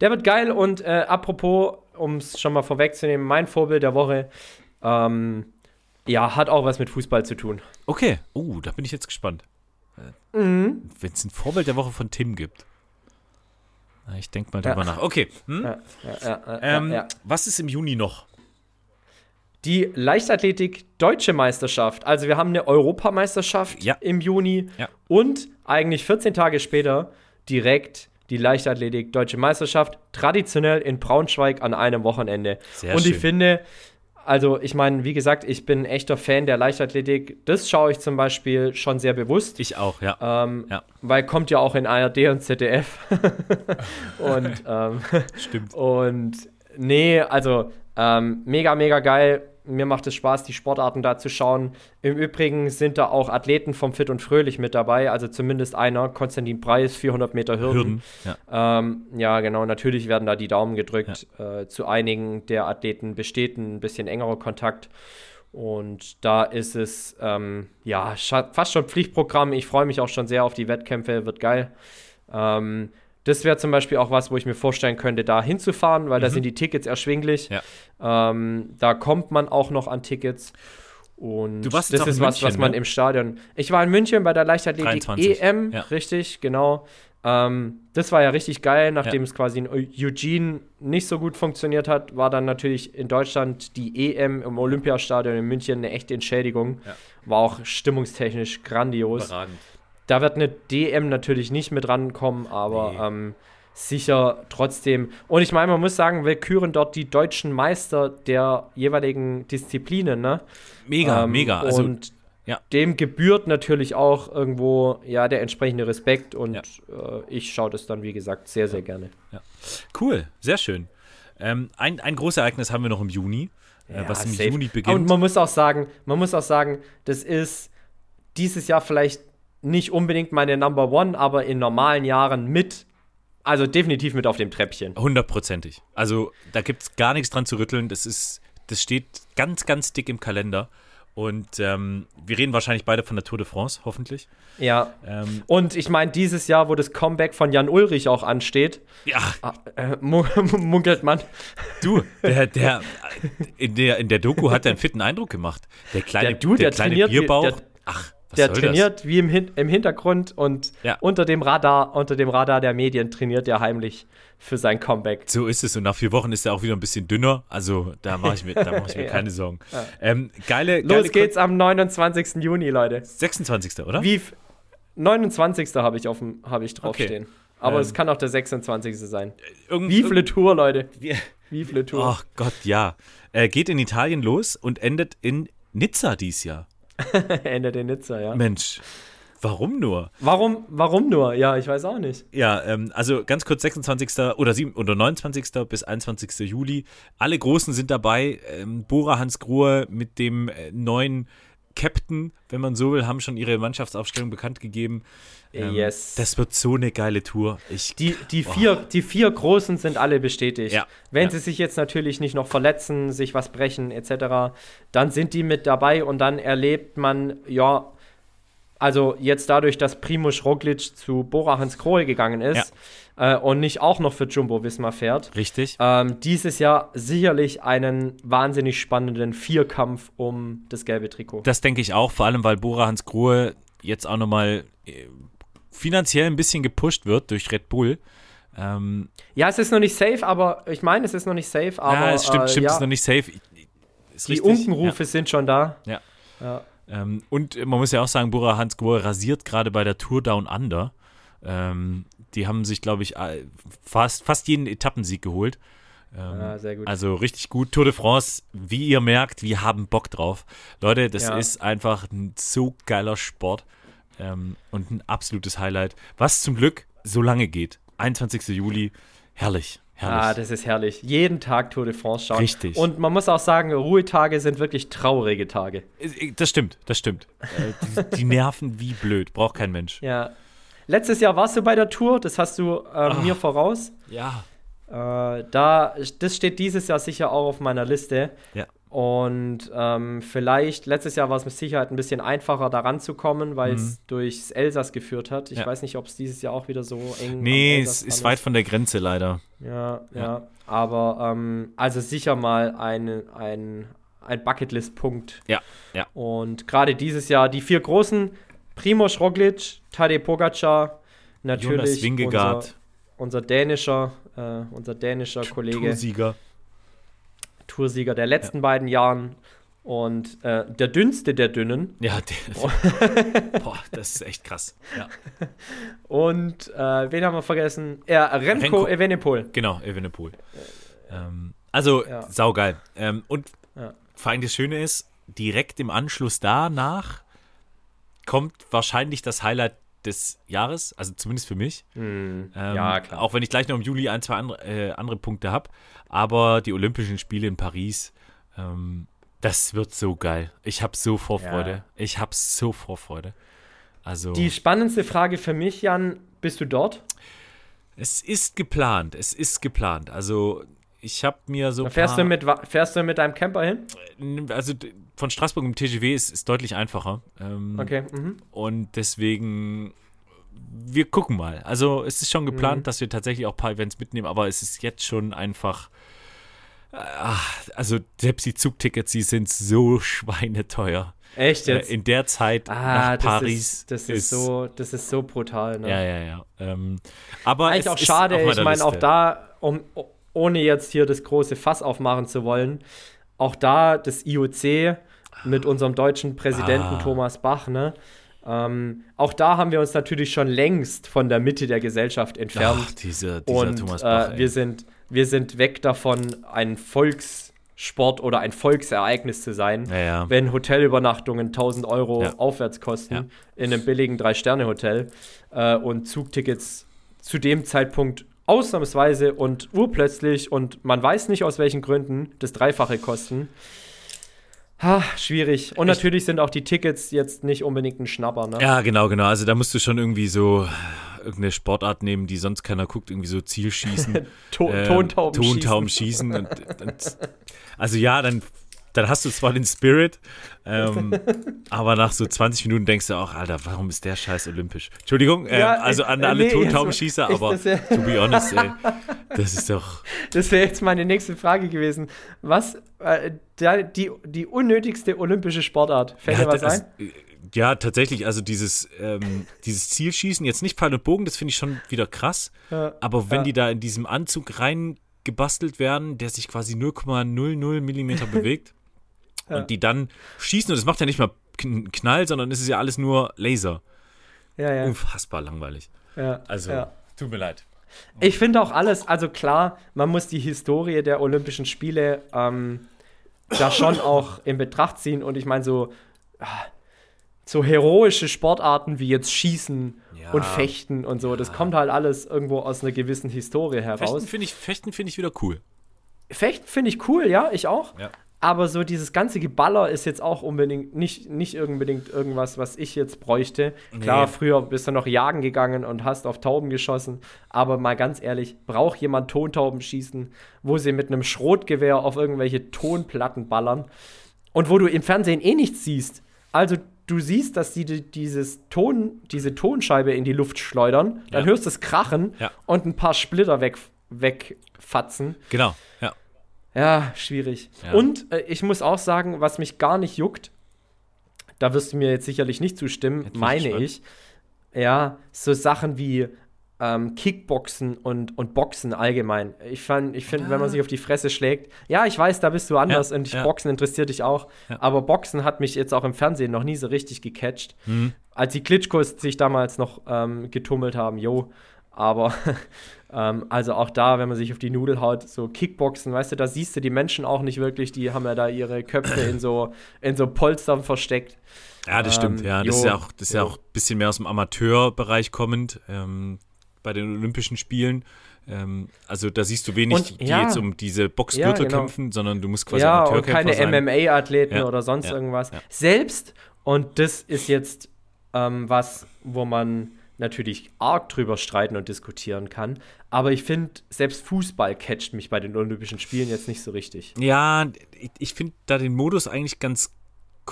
Der wird geil und äh, apropos, um es schon mal vorwegzunehmen, mein Vorbild der Woche, ähm, ja, hat auch was mit Fußball zu tun. Okay, uh, da bin ich jetzt gespannt. Mhm. Wenn es ein Vorbild der Woche von Tim gibt. Ich denke mal drüber ja. nach. Okay. Hm? Ja, ja, ähm, was ist im Juni noch? Die Leichtathletik Deutsche Meisterschaft. Also wir haben eine Europameisterschaft ja. im Juni ja. und eigentlich 14 Tage später direkt die Leichtathletik Deutsche Meisterschaft, traditionell in Braunschweig an einem Wochenende. Sehr und schön. ich finde, also ich meine, wie gesagt, ich bin ein echter Fan der Leichtathletik. Das schaue ich zum Beispiel schon sehr bewusst. Ich auch, ja. Ähm, ja. Weil kommt ja auch in ARD und ZDF. und ähm, Stimmt. Und nee, also ähm, mega, mega geil mir macht es Spaß, die Sportarten da zu schauen. Im Übrigen sind da auch Athleten vom Fit und Fröhlich mit dabei, also zumindest einer, Konstantin Preis, 400 Meter Hürden. Hürden ja. Ähm, ja. genau, natürlich werden da die Daumen gedrückt. Ja. Äh, zu einigen der Athleten besteht ein bisschen engerer Kontakt. Und da ist es ähm, ja fast schon Pflichtprogramm. Ich freue mich auch schon sehr auf die Wettkämpfe, wird geil. Ähm, das wäre zum Beispiel auch was, wo ich mir vorstellen könnte, da hinzufahren, weil mhm. da sind die Tickets erschwinglich. Ja. Ähm, da kommt man auch noch an Tickets. Und Du warst jetzt das ist in was, was München, man ne? im Stadion. Ich war in München bei der Leichtathletik 23, EM, ja. richtig, genau. Ähm, das war ja richtig geil, nachdem es quasi in Eugene nicht so gut funktioniert hat, war dann natürlich in Deutschland die EM im Olympiastadion in München eine echte Entschädigung. Ja. War auch stimmungstechnisch grandios. Überragend. Da wird eine DM natürlich nicht mit rankommen, aber Nee. ähm, sicher trotzdem. Und ich meine, man muss sagen, wir küren dort die deutschen Meister der jeweiligen Disziplinen, ne? Mega, Ähm, mega. Also, und ja. dem gebührt natürlich auch irgendwo ja der entsprechende Respekt und Ja. äh, ich schaue das dann, wie gesagt, sehr, sehr gerne. cool, sehr schön. Ähm, ein, ein großes Ereignis haben wir noch im Juni, äh, was im safe. Juni Und beginnt. man muss auch sagen, man muss auch sagen, das ist dieses Jahr vielleicht nicht unbedingt meine Number One, aber in normalen Jahren mit, also definitiv mit auf dem Treppchen. Hundertprozentig. Also da gibt es gar nichts dran zu rütteln. Das ist, das steht ganz, ganz dick im Kalender. Und ähm, wir reden wahrscheinlich beide von der Tour de France, hoffentlich. Ja. Ähm, Und ich meine, dieses Jahr, wo das Comeback von Jan Ulrich auch ansteht, ja, äh, mun- munkelt man, du, der, der, in der, in der Doku hat er einen fitten Eindruck gemacht. Der kleine, Der du, der kleine trainiert wie- Bierbauch. der- ach, was der trainiert wie im, Hin im Hintergrund und Ja. unter dem Radar, unter dem Radar der Medien trainiert er heimlich für sein Comeback. das? So ist es. Und nach vier Wochen ist er auch wieder ein bisschen dünner. Also da mache ich mir, da mach ich mir Ja. keine Sorgen. Ähm, geile, geile Los geht's am 29. Juni, Leute. 26. oder? Wie f- 29. habe ich, auf dem- hab ich draufstehen. Aber Ähm, es kann auch der 26. sein. Irgend- Wie viele Tour, Leute? Wie- Wie viele Tour? Ach Gott, ja. Äh, geht in Italien los und endet in Nizza dies Jahr. Ende der Nizza, ja. Mensch, warum nur? Warum, warum nur? Ja, ich weiß auch nicht. Ja, ähm, also ganz kurz 26. oder, 7, oder 29. bis 21. Juli. Alle Großen sind dabei. Ähm, Bora Hans Grohe mit dem äh, neuen Captain, wenn man so will, haben schon ihre Mannschaftsaufstellung bekannt gegeben. Ähm, Yes. Das wird so eine geile Tour. Ich, Die, die, vier, die vier Großen sind alle bestätigt. Ja, Wenn ja. sie sich jetzt natürlich nicht noch verletzen, sich was brechen etc., dann sind die mit dabei und dann erlebt man, ja, also jetzt dadurch, dass Primoz Roglic zu Bora Hans Grohe gegangen ist äh, und nicht auch noch für Jumbo Visma fährt, richtig. ähm, dieses Jahr sicherlich einen wahnsinnig spannenden Vierkampf um das gelbe Trikot. Das denke ich auch, vor allem weil Bora Hans Grohe jetzt auch nochmal äh, finanziell ein bisschen gepusht wird durch Red Bull. Ähm, ja, es ist noch nicht safe, aber ich meine, es ist noch nicht safe, aber ja, es stimmt, äh, stimmt, ja, ist noch nicht safe. Ist die Unkenrufe sind schon da. Ja. Ja. Ähm, und man muss ja auch sagen, Bora Hans Grohe rasiert gerade bei der Tour Down Under. Ähm, die haben sich, glaube ich, fast, fast jeden Etappensieg geholt. Ähm, Ja, gut. Also richtig gut. Tour de France, wie ihr merkt, wir haben Bock drauf. Leute, das Ja. ist einfach ein so geiler Sport ähm, und ein absolutes Highlight, was zum Glück so lange geht. 21. Juli, herrlich, herrlich. Ah, das ist herrlich. Jeden Tag Tour de France schauen. Richtig. Und man muss auch sagen, Ruhetage sind wirklich traurige Tage. Äh, das stimmt, das stimmt. Äh, die, die nerven wie blöd, braucht kein Mensch. Ja. Letztes Jahr warst du bei der Tour, das hast du äh, mir voraus. Ja. Äh, da, das steht dieses Jahr sicher auch auf meiner Liste. Ja. Und ähm, vielleicht, letztes Jahr war es mit Sicherheit ein bisschen einfacher, da ranzukommen, weil es durchs Elsass geführt hat. Ich Mhm. Ja. weiß nicht, ob es dieses Jahr auch wieder so eng Nee, am es ist weit von der Grenze leider. Ja, ja. Ja. Aber ähm, also sicher mal ein, ein, ein Bucketlist-Punkt. Ja, ja. Und gerade dieses Jahr die vier großen: Primoz Roglic, Tadej Pogacar, natürlich Jonas Wingegaard, unser, unser dänischer, äh, unser dänischer Kollege, Toursieger. Toursieger der letzten beiden Jahren und äh, der dünnste der Dünnen. Ja, der, boah, das ist echt krass. Ja. Und äh, wen haben wir vergessen? Ja, Remco, Remco. Evenepoel. Genau, Evenepoel. Ähm, also, Ja. saugeil. Ähm, und Ja. vor allem das Schöne ist, direkt im Anschluss danach kommt wahrscheinlich das Highlight des Jahres, also zumindest für mich. Ähm, ja, klar. Auch wenn ich gleich noch im Juli ein, zwei andere, äh, andere Punkte habe. Aber die Olympischen Spiele in Paris, ähm, das wird so geil. Ich habe so Vorfreude. Ja. Ich habe so Vorfreude. Also, Die spannendste Frage für mich, Jan, bist du dort? es ist geplant. Es ist geplant. Also, ich habe mir so. Fährst du, mit, fährst du mit deinem Camper hin? Also, d- von Straßburg im TGW ist, ist deutlich einfacher. Ähm, Okay. Mhm. Und deswegen, wir gucken mal. Also es ist schon geplant, Mhm. dass wir tatsächlich auch ein paar Events mitnehmen, aber es ist jetzt schon einfach Ach, also selbst die Zugtickets, die sind so schweineteuer. Echt jetzt? Äh, in der Zeit ah, nach Paris. Das ist, das ist, so, das ist so brutal. Ne? Ja, ja, ja. Ähm, aber Eigentlich auch schade. Ich meine, auch da, um, ohne jetzt hier das große Fass aufmachen zu wollen, auch da das IOC mit unserem deutschen Präsidenten ah. Thomas Bach, ne? Ähm, auch da haben wir uns natürlich schon längst von der Mitte der Gesellschaft entfernt. Ach, diese, dieser und, Thomas Bach. Äh, wir, sind, wir sind weg davon, ein Volkssport oder ein Volksereignis zu sein, ja, ja. wenn Hotelübernachtungen 1000 Euro Ja. aufwärts kosten in einem billigen Drei-Sterne-Hotel äh, und Zugtickets zu dem Zeitpunkt ausnahmsweise und urplötzlich und man weiß nicht aus welchen Gründen das Dreifache kosten. Ha, schwierig. Und Ich- natürlich sind auch die Tickets jetzt nicht unbedingt ein Schnapper, ne? Ja, genau, genau. Also da musst du schon irgendwie so irgendeine Sportart nehmen, die sonst keiner guckt, irgendwie so Zielschießen. To ähm, Tontauben Tontauben schießen. schießen. und, und, also ja, dann, dann hast du zwar den Spirit, ähm, aber nach so 20 Minuten denkst du auch, Alter, warum ist der Scheiß olympisch? Entschuldigung, ähm, Ja, also an äh, alle nee, Tontaubenschießer, aber das ja- to be honest, ey, das ist doch. Das wäre jetzt meine nächste Frage gewesen. Was, äh, der, die, die unnötigste olympische Sportart? Fällt dir was ein? äh, Ja, tatsächlich, also dieses, ähm, dieses Zielschießen, jetzt nicht Pfeil und Bogen, das finde ich schon wieder krass. Ja, Aber wenn ja. die da in diesem Anzug reingebastelt werden, der sich quasi 0,00 Millimeter bewegt Ja. und die dann schießen, und das macht ja nicht mal Kn- Knall, sondern es ist ja alles nur Laser. Ja, ja. Unfassbar langweilig. ja, Also, ja. tut mir leid. Ich finde auch alles, also klar, man muss die Historie der Olympischen Spiele ähm, da schon auch in Betracht ziehen. Und ich meine, so, ah, so heroische Sportarten wie jetzt Schießen Ja. und Fechten und so, das kommt halt alles irgendwo aus einer gewissen Historie heraus. Fechten finde ich, Fechten find ich wieder cool. Fechten finde ich cool, ja, ich auch. Ja. Aber so dieses ganze Geballer ist jetzt auch unbedingt nicht, nicht unbedingt irgendwas, was ich jetzt bräuchte. Klar, Nee. früher bist du noch jagen gegangen und hast auf Tauben geschossen. Aber mal ganz ehrlich, braucht jemand Tontauben schießen, wo sie mit einem Schrotgewehr auf irgendwelche Tonplatten ballern und wo du im Fernsehen eh nichts siehst? Also du siehst, dass die, die dieses Ton, diese Tonscheibe in die Luft schleudern, dann Ja. hörst du es krachen Ja. und ein paar Splitter weg, wegfatzen. Genau, ja. Ja, schwierig. Ja. Und äh, ich muss auch sagen, was mich gar nicht juckt, da wirst du mir jetzt sicherlich nicht zustimmen, Jetzt ich meine ich. Ja, so Sachen wie ähm, Kickboxen und, und Boxen allgemein. Ich, fand- ich finde, wenn man sich auf die Fresse schlägt, ja, ich weiß, da bist du anders Ja, und ich, ja. Boxen interessiert dich auch. Ja. Aber Boxen hat mich jetzt auch im Fernsehen noch nie so richtig gecatcht. Mhm. Als die Klitschkos sich damals noch ähm, getummelt haben, jo. Aber ähm, also auch da, wenn man sich auf die Nudel haut, so Kickboxen, weißt du, da siehst du die Menschen auch nicht wirklich, die haben ja da ihre Köpfe in so, in so Polstern versteckt. Ja, das Ähm, stimmt. Ja, das ist jo, ja auch, das ist ja auch ein bisschen mehr aus dem Amateurbereich kommend ähm, bei den Olympischen Spielen. Ähm, also da siehst du wenig, Und, die ja. jetzt um diese Ja, Boxgürtel genau. kämpfen, sondern du musst quasi ja, und Amateurkämpfer keine sein. MMA-Athleten Ja, oder sonst ja, irgendwas. ja. Selbst, und das ist jetzt ähm, was, wo man natürlich arg drüber streiten und diskutieren kann, aber ich finde, selbst Fußball catcht mich bei den Olympischen Spielen jetzt nicht so richtig. Ja, ich, ich finde da den Modus eigentlich ganz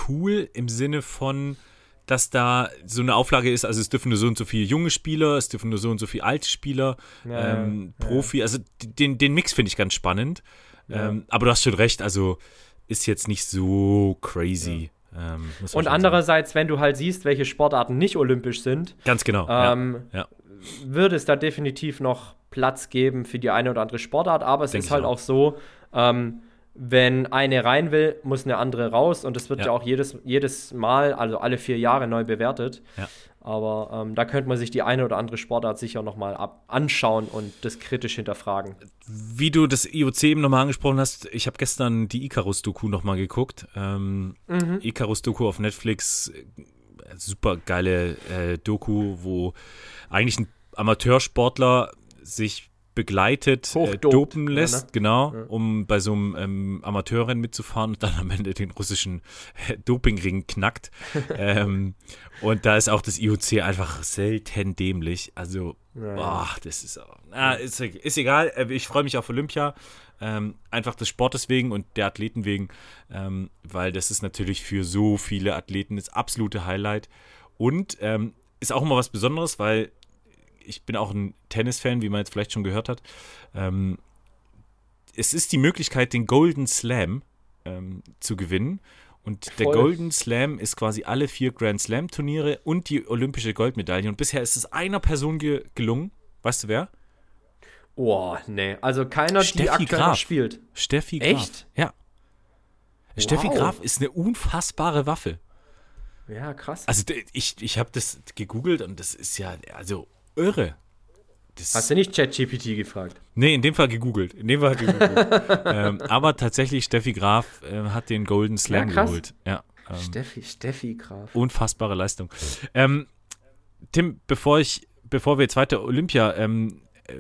cool im Sinne von, dass da so eine Auflage ist, also es dürfen nur so und so viele junge Spieler, es dürfen nur so und so viele alte Spieler, Ja, ähm, ja. Profi, also den, den Mix finde ich ganz spannend. Ja. Ähm, aber du hast schon recht, also ist jetzt nicht so crazy. Ähm, Und andererseits, wenn du halt siehst, welche Sportarten nicht olympisch sind. Ganz genau. ähm, ja, ja. würde es da definitiv noch Platz geben für die eine oder andere Sportart. Aber es Denk ist halt auch. auch so, ähm, wenn eine rein will, muss eine andere raus. Und das wird ja, Ja. auch jedes, jedes Mal, also alle vier Jahre neu bewertet. Aber ähm, da könnte man sich die eine oder andere Sportart sicher noch mal ab anschauen und das kritisch hinterfragen. Wie du das IOC eben nochmal angesprochen hast, ich habe gestern die Icarus-Doku nochmal geguckt. Ähm, Mhm. Icarus-Doku auf Netflix, äh, super geile äh, Doku, wo eigentlich ein Amateursportler sich begleitet, äh, dopen ja, lässt, ne? genau, Ja. um bei so einem ähm, Amateurrennen mitzufahren und dann am Ende den russischen äh, Dopingring knackt. ähm, und da ist auch das IOC einfach selten dämlich. Also, Ja, ja. boah, das ist, auch- na, ist, ist egal. Äh, Ich freue mich auf Olympia. Ähm, einfach des Sportes wegen und der Athleten wegen, ähm, weil das ist natürlich für so viele Athleten das absolute Highlight. Und ähm, ist auch immer was Besonderes, weil ich bin auch ein Tennis-Fan, wie man jetzt vielleicht schon gehört hat. Ähm, es ist die Möglichkeit, den Golden Slam ähm, zu gewinnen. Und der Voll. Golden Slam ist quasi alle vier Grand Slam Turniere und die olympische Goldmedaille. Und bisher ist es einer Person ge gelungen. Weißt du wer? Oh, nee. Also keiner, die Steffi aktuell noch Graf. spielt. Steffi Graf. Echt? Ja. Steffi Wow. Graf ist eine unfassbare Waffe. Ja, krass. Also ich, ich habe das gegoogelt und das ist ja also irre. Das, Hast du nicht ChatGPT gefragt? nee, in dem Fall gegoogelt. In dem Fall gegoogelt. ähm, aber tatsächlich, Steffi Graf äh, hat den Golden Slam Ja, geholt. Ja, ähm, Steffi, Steffi Graf. unfassbare Leistung. Ähm, Tim, bevor ich, bevor wir jetzt weiter Olympia ähm, äh,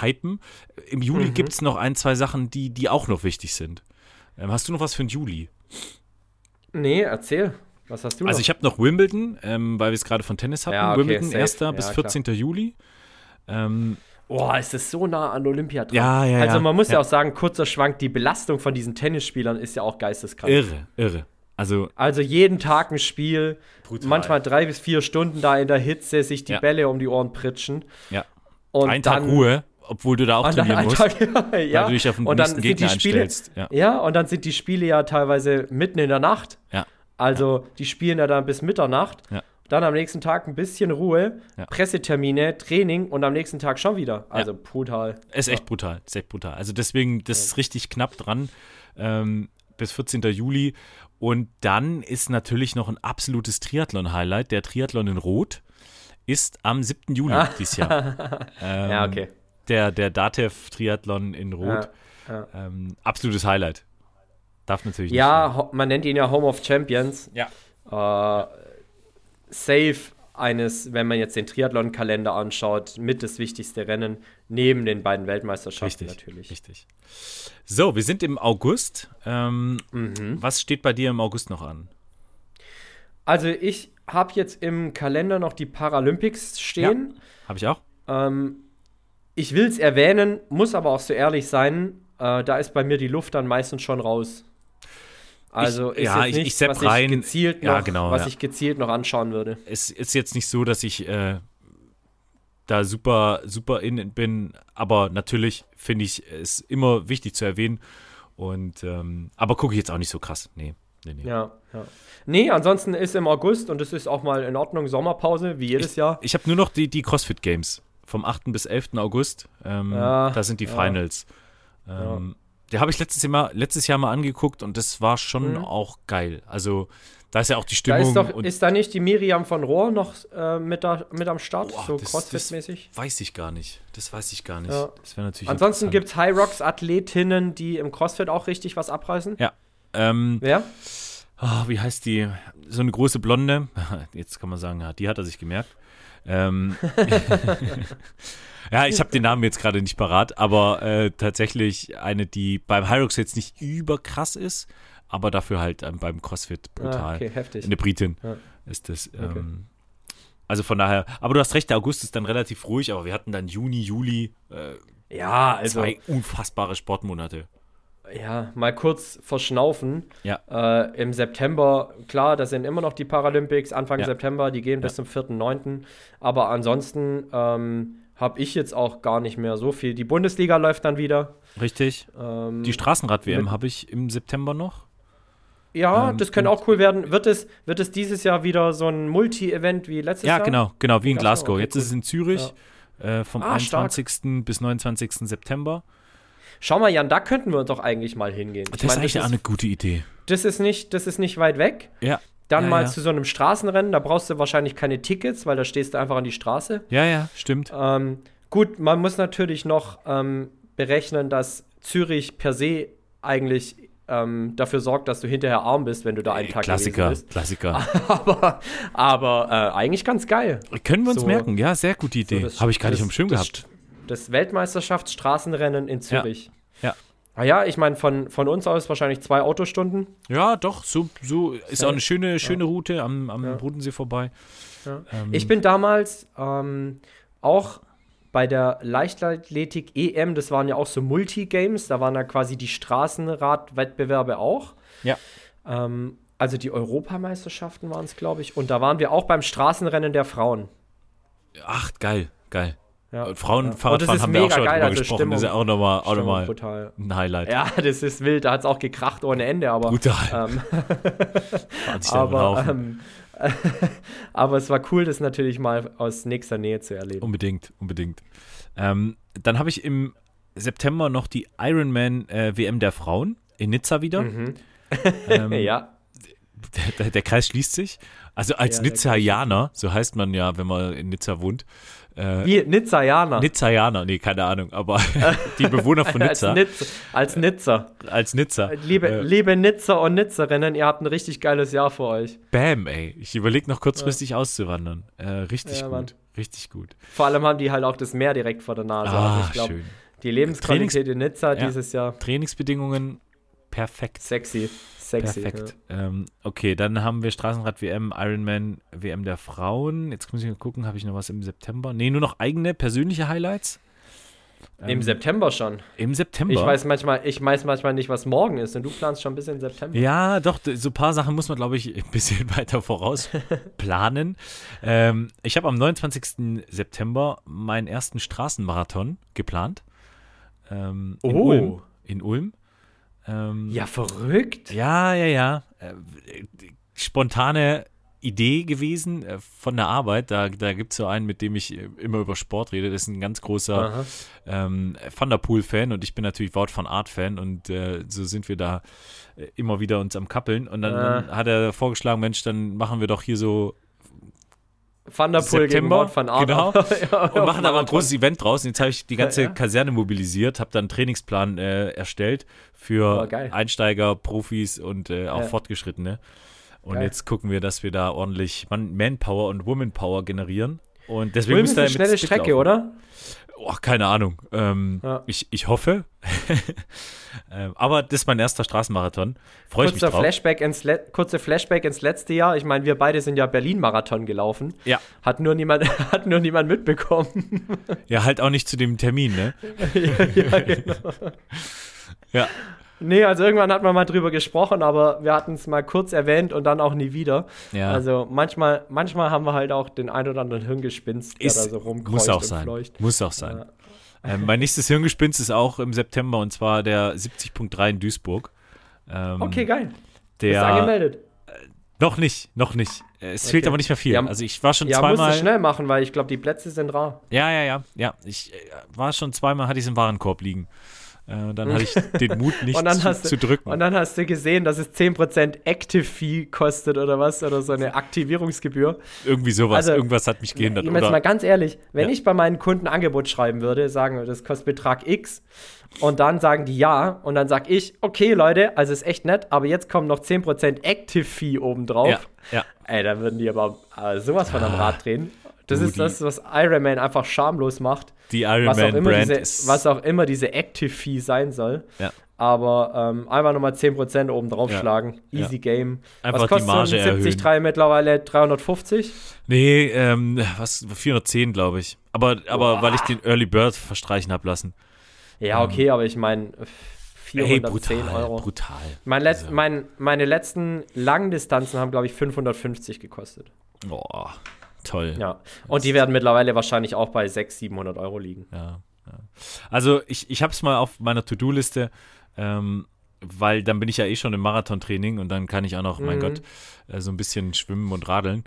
hypen, im Juli Mhm. gibt es noch ein, zwei Sachen, die, die auch noch wichtig sind. Ähm, hast du noch was für den Juli? Nee, erzähl. Was hast du Also noch? ich habe noch Wimbledon, ähm, weil wir es gerade von Tennis hatten. Ja, okay, Wimbledon safe. 1. Ja, bis klar. 14. Juli. Ähm, Boah, ist das so nah an Olympia dran. Ja, ja, Also man muss ja. Ja. auch sagen, kurzer Schwank, die Belastung von diesen Tennisspielern ist ja auch geisteskrank. irre, irre. Also Also jeden Tag ein Spiel, Brutal. manchmal drei bis vier Stunden da in der Hitze, sich die Ja. Bälle um die Ohren pritschen. ja, Und ein Tag dann, Ruhe, obwohl du da auch trainieren musst, Tag, ja, weil du dich auf den und dann nächsten sind die Gegner Spiele, einstellst. Ja. Ja, und dann sind die Spiele ja teilweise mitten in der Nacht. Ja. Also die spielen ja dann bis Mitternacht. Ja. Dann am nächsten Tag ein bisschen Ruhe, Ja. Pressetermine, Training und am nächsten Tag schon wieder. Also brutal. Ist echt brutal, ist echt brutal. Also deswegen, das ist richtig knapp dran ähm, bis 14. Juli. Und dann ist natürlich noch ein absolutes Triathlon-Highlight. Der Triathlon in Rot ist am 7. Juli dieses Jahr. Ähm, Ja, okay. Der, der Datev-Triathlon in Rot. Ja, Ähm, absolutes Highlight. Darf natürlich Ja, nicht. ho- man nennt ihn ja Home of Champions. Ja. Äh, safe eines, wenn man jetzt den Triathlon-Kalender anschaut, mit das wichtigste Rennen, neben den beiden Weltmeisterschaften Richtig, natürlich. richtig. So, wir sind im August. Ähm, Mhm. Was steht bei dir im August noch an? Also ich habe jetzt im Kalender noch die Paralympics stehen. Habe ich auch? Ähm, ich will es erwähnen, muss aber auch so ehrlich sein, äh, da ist bei mir die Luft dann meistens schon raus. Also Ich- ist ja, jetzt ich- ich nichts, sepp was rein. ich gezielt noch, Ja, genau, was ja. ich gezielt noch anschauen würde. Es ist jetzt nicht so, dass ich äh, da super, super in bin, aber natürlich finde ich es immer wichtig zu erwähnen. Und ähm, aber gucke ich jetzt auch nicht so krass. Nee, nee, nee. Ja, ja. Nee, ansonsten ist im August und es ist auch mal in Ordnung Sommerpause, wie jedes Jahr. Ich habe nur noch die, die CrossFit Games vom 8. bis 11. August. Ähm, Ja, da sind die ja. Finals. Ähm, Die habe ich letztes Jahr, mal, letztes Jahr mal angeguckt und das war schon Mhm. auch geil. Also da ist ja auch die Da Stimmung. ist doch, ist da nicht die Miriam von Rohr noch äh, mit, da, mit am Start, Boah, so Crossfit-mäßig? weiß ich gar nicht. Das weiß ich gar nicht. Ja. Das wäre natürlich Ansonsten gibt es High Rocks Athletinnen, die im Crossfit auch richtig was abreißen. Ja. Ähm, Wer? Ah, wie heißt die? So eine große Blonde. Jetzt kann man sagen, ja, die hat er sich gemerkt. Ähm, ja, ich habe den Namen jetzt gerade nicht parat, aber äh, tatsächlich eine, die beim Hyrox jetzt nicht überkrass ist, aber dafür halt ähm, beim CrossFit brutal. Ah, okay, heftig. Eine Britin Ja. ist das. Okay. Ähm, also von daher, aber du hast recht, der August ist dann relativ ruhig, aber wir hatten dann Juni, Juli, äh, Ja, also, zwei unfassbare Sportmonate. Ja, mal kurz verschnaufen. Ja. Äh, Im September, klar, das sind immer noch die Paralympics, Anfang Ja. September, die gehen bis zum 4.9. Aber ansonsten ähm, habe ich jetzt auch gar nicht mehr so viel. Die Bundesliga läuft dann wieder. Richtig. Ähm, Die Straßenrad-WM habe ich im September noch. ja, ähm, das könnte auch cool werden. Wird es, wird es dieses Jahr wieder so ein Multi-Event wie letztes Ja, Jahr? genau, genau, wie in Glasgow, Jetzt ist es in Zürich äh, vom Ah, stark. 21. bis 29. September. Schau mal, Jan, da könnten wir doch eigentlich mal hingehen. Ich Das ist meine, eigentlich das, ist, eine gute Idee. das, ist nicht, das ist nicht weit weg. Ja. Dann ja, mal ja. zu so einem Straßenrennen, da brauchst du wahrscheinlich keine Tickets, weil da stehst du einfach an die Straße. Ja, ja, stimmt. Ähm, gut, man muss natürlich noch ähm, berechnen, dass Zürich per se eigentlich ähm, dafür sorgt, dass du hinterher arm bist, wenn du da einen Tag Klassiker, gewesen Klassiker. bist. Aber, aber äh, eigentlich ganz geil. Können wir uns So- merken? Ja, sehr gute Idee. So Habe ich gar nicht dem Schirm gehabt. Das Weltmeisterschaftsstraßenrennen in Zürich. Ja. Ah ja, ich meine, von, von uns aus wahrscheinlich zwei Autostunden. Ja, doch, so, so ist Ja. auch eine schöne, schöne Route am, am Ja. Bodensee vorbei. Ja. Ähm, Ich bin damals ähm, auch bei der Leichtathletik EM, das waren ja auch so Multigames, da waren ja quasi die Straßenradwettbewerbe auch. Ja. Ähm, also die Europameisterschaften waren es, glaube ich. Und da waren wir auch beim Straßenrennen der Frauen. Ach, geil, geil. Ja. Frauenfahrradfahren haben wir auch schon geil, drüber also gesprochen. Stimmung, das ist ja auch nochmal auch noch mal ein Highlight. Ja, das ist wild. Da hat es auch gekracht ohne Ende. Aber, Brutal. Ähm, aber, ähm, aber es war cool, das natürlich mal aus nächster Nähe zu erleben. Unbedingt, unbedingt. Ähm, dann habe ich im September noch die Ironman äh, WM der Frauen in Nizza wieder. Mhm. Ähm, ja. Der, der, Kreis schließt sich. Also als ja, Nizzaianer, so heißt man ja, wenn man in Nizza wohnt. Äh, Wie Nizzaianer? Nizzaianer, nee, keine Ahnung, aber die Bewohner von Nizza. als, Nizza als Nizza. Als Nizza. Liebe, äh, liebe Nizza und Nizzerinnen, ihr habt ein richtig geiles Jahr vor euch. Bam, ey. Ich überlege noch kurzfristig ja. auszuwandern. Äh, richtig ja, gut. Mann. Richtig gut. Vor allem haben die halt auch das Meer direkt vor der Nase. Ah, also ich glaube, die Lebensqualität in Nizza ja, dieses Jahr. Trainingsbedingungen perfekt. Sexy. Sexy. Perfekt. Ja. Ähm, okay, dann haben wir Straßenrad WM, Ironman WM der Frauen. Jetzt muss ich mal gucken, habe ich noch was im September? Nee, nur noch eigene persönliche Highlights. Im ähm, September schon. Im September. Ich weiß manchmal, ich weiß manchmal nicht, was morgen ist, und du planst schon ein bisschen im September. Ja, doch, so ein paar Sachen muss man, glaube ich, ein bisschen weiter voraus planen. ähm, ich habe am 29. September meinen ersten Straßenmarathon geplant. Ähm, in oh. Ulm. In Ulm. Ähm, ja, verrückt. Ja, ja, ja. Äh, spontane Idee gewesen äh, von der Arbeit. Da, da gibt es so einen, mit dem ich äh, immer über Sport rede. Das ist ein ganz großer ähm, Van der Poel-Fan und ich bin natürlich Wort von Art-Fan und äh, so sind wir da immer wieder uns am Kappeln. Und dann, dann, hat er vorgeschlagen, Mensch, dann machen wir doch hier so Van der Poel September, gegen Van Aert. Genau. ja, und machen aber ein großes Event draus. Und jetzt habe ich die ganze ja, ja. Kaserne mobilisiert, habe dann einen Trainingsplan äh, erstellt für oh, Einsteiger, Profis und äh, auch Fortgeschrittene. Und geil. jetzt gucken wir, dass wir da ordentlich Manpower und Womanpower generieren. Und deswegen Ulm ist eine schnelle Strecke, laufen. oder? Oh, keine Ahnung. Ähm, ja. ich, ich hoffe. ähm, aber das ist mein erster Straßenmarathon. Freue ich mich drauf. Flashback ins kurze Flashback ins letzte Jahr. Ich meine, wir beide sind ja Berlin-Marathon gelaufen. Ja. Hat nur niemand, hat nur niemand mitbekommen. ja, halt auch nicht zu dem Termin, ne? ja, ja, genau. ja. Nee, also irgendwann hat man mal drüber gesprochen, aber wir hatten es mal kurz erwähnt und dann auch nie wieder. Ja. Also manchmal, manchmal haben wir halt auch den ein oder anderen Hirngespinst, der ist, da so rumkreucht muss auch sein. Fleucht. Muss auch sein. Ja. Ähm, mein nächstes Hirngespinst ist auch im September und zwar der 70.3 in Duisburg. Ähm, okay, geil. Der, Bist du angemeldet? Äh, noch nicht, noch nicht. Es okay. fehlt aber nicht mehr viel. Ja, also ich war schon ja, zweimal. Ja, musst du schnell machen, weil ich glaube, die Plätze sind rar. Ja, ja, ja, ja. Ich äh, war schon zweimal, hatte ich es im Warenkorb liegen. Äh, dann hatte ich den Mut nicht zu, du, zu, drücken. Und dann hast du gesehen, dass es 10% Active Fee kostet oder was, oder so eine Aktivierungsgebühr. Irgendwie sowas, also, irgendwas hat mich gehindert. Ich meine mal ganz ehrlich, wenn ja. ich bei meinen Kunden Angebot schreiben würde, sagen wir, das kostet Betrag X, und dann sagen die ja, und dann sag ich, okay Leute, also ist echt nett, aber jetzt kommen noch 10% Active Fee obendrauf. Ja, ja. Ey, da würden die aber äh, sowas von am Rad drehen. Das ist das, was Iron Man einfach schamlos macht. Die Iron Man Brand diese, Was auch immer diese Active Fee sein soll. Ja. Aber ähm, einfach nochmal 10% oben drauf ja. schlagen. Easy ja. Game. Einfach was kostet die Marge 70 3 mittlerweile 350? Nee, ähm, was 410, glaube ich. Aber, aber weil ich den Early Bird verstreichen habe lassen. Ja, ähm. okay, aber ich meine 410 hey, brutal, Euro. Brutal. Mein Letz-, also. mein, meine letzten langen Distanzen haben, glaube ich, 550 gekostet. Boah. Toll. Ja. Und die werden mittlerweile wahrscheinlich auch bei 600, 700 Euro liegen. Ja. ja. Also ich, ich habe es mal auf meiner To-Do-Liste, ähm, weil dann bin ich ja eh schon im Marathontraining und dann kann ich auch noch, mhm. mein Gott, äh, so ein bisschen schwimmen und radeln.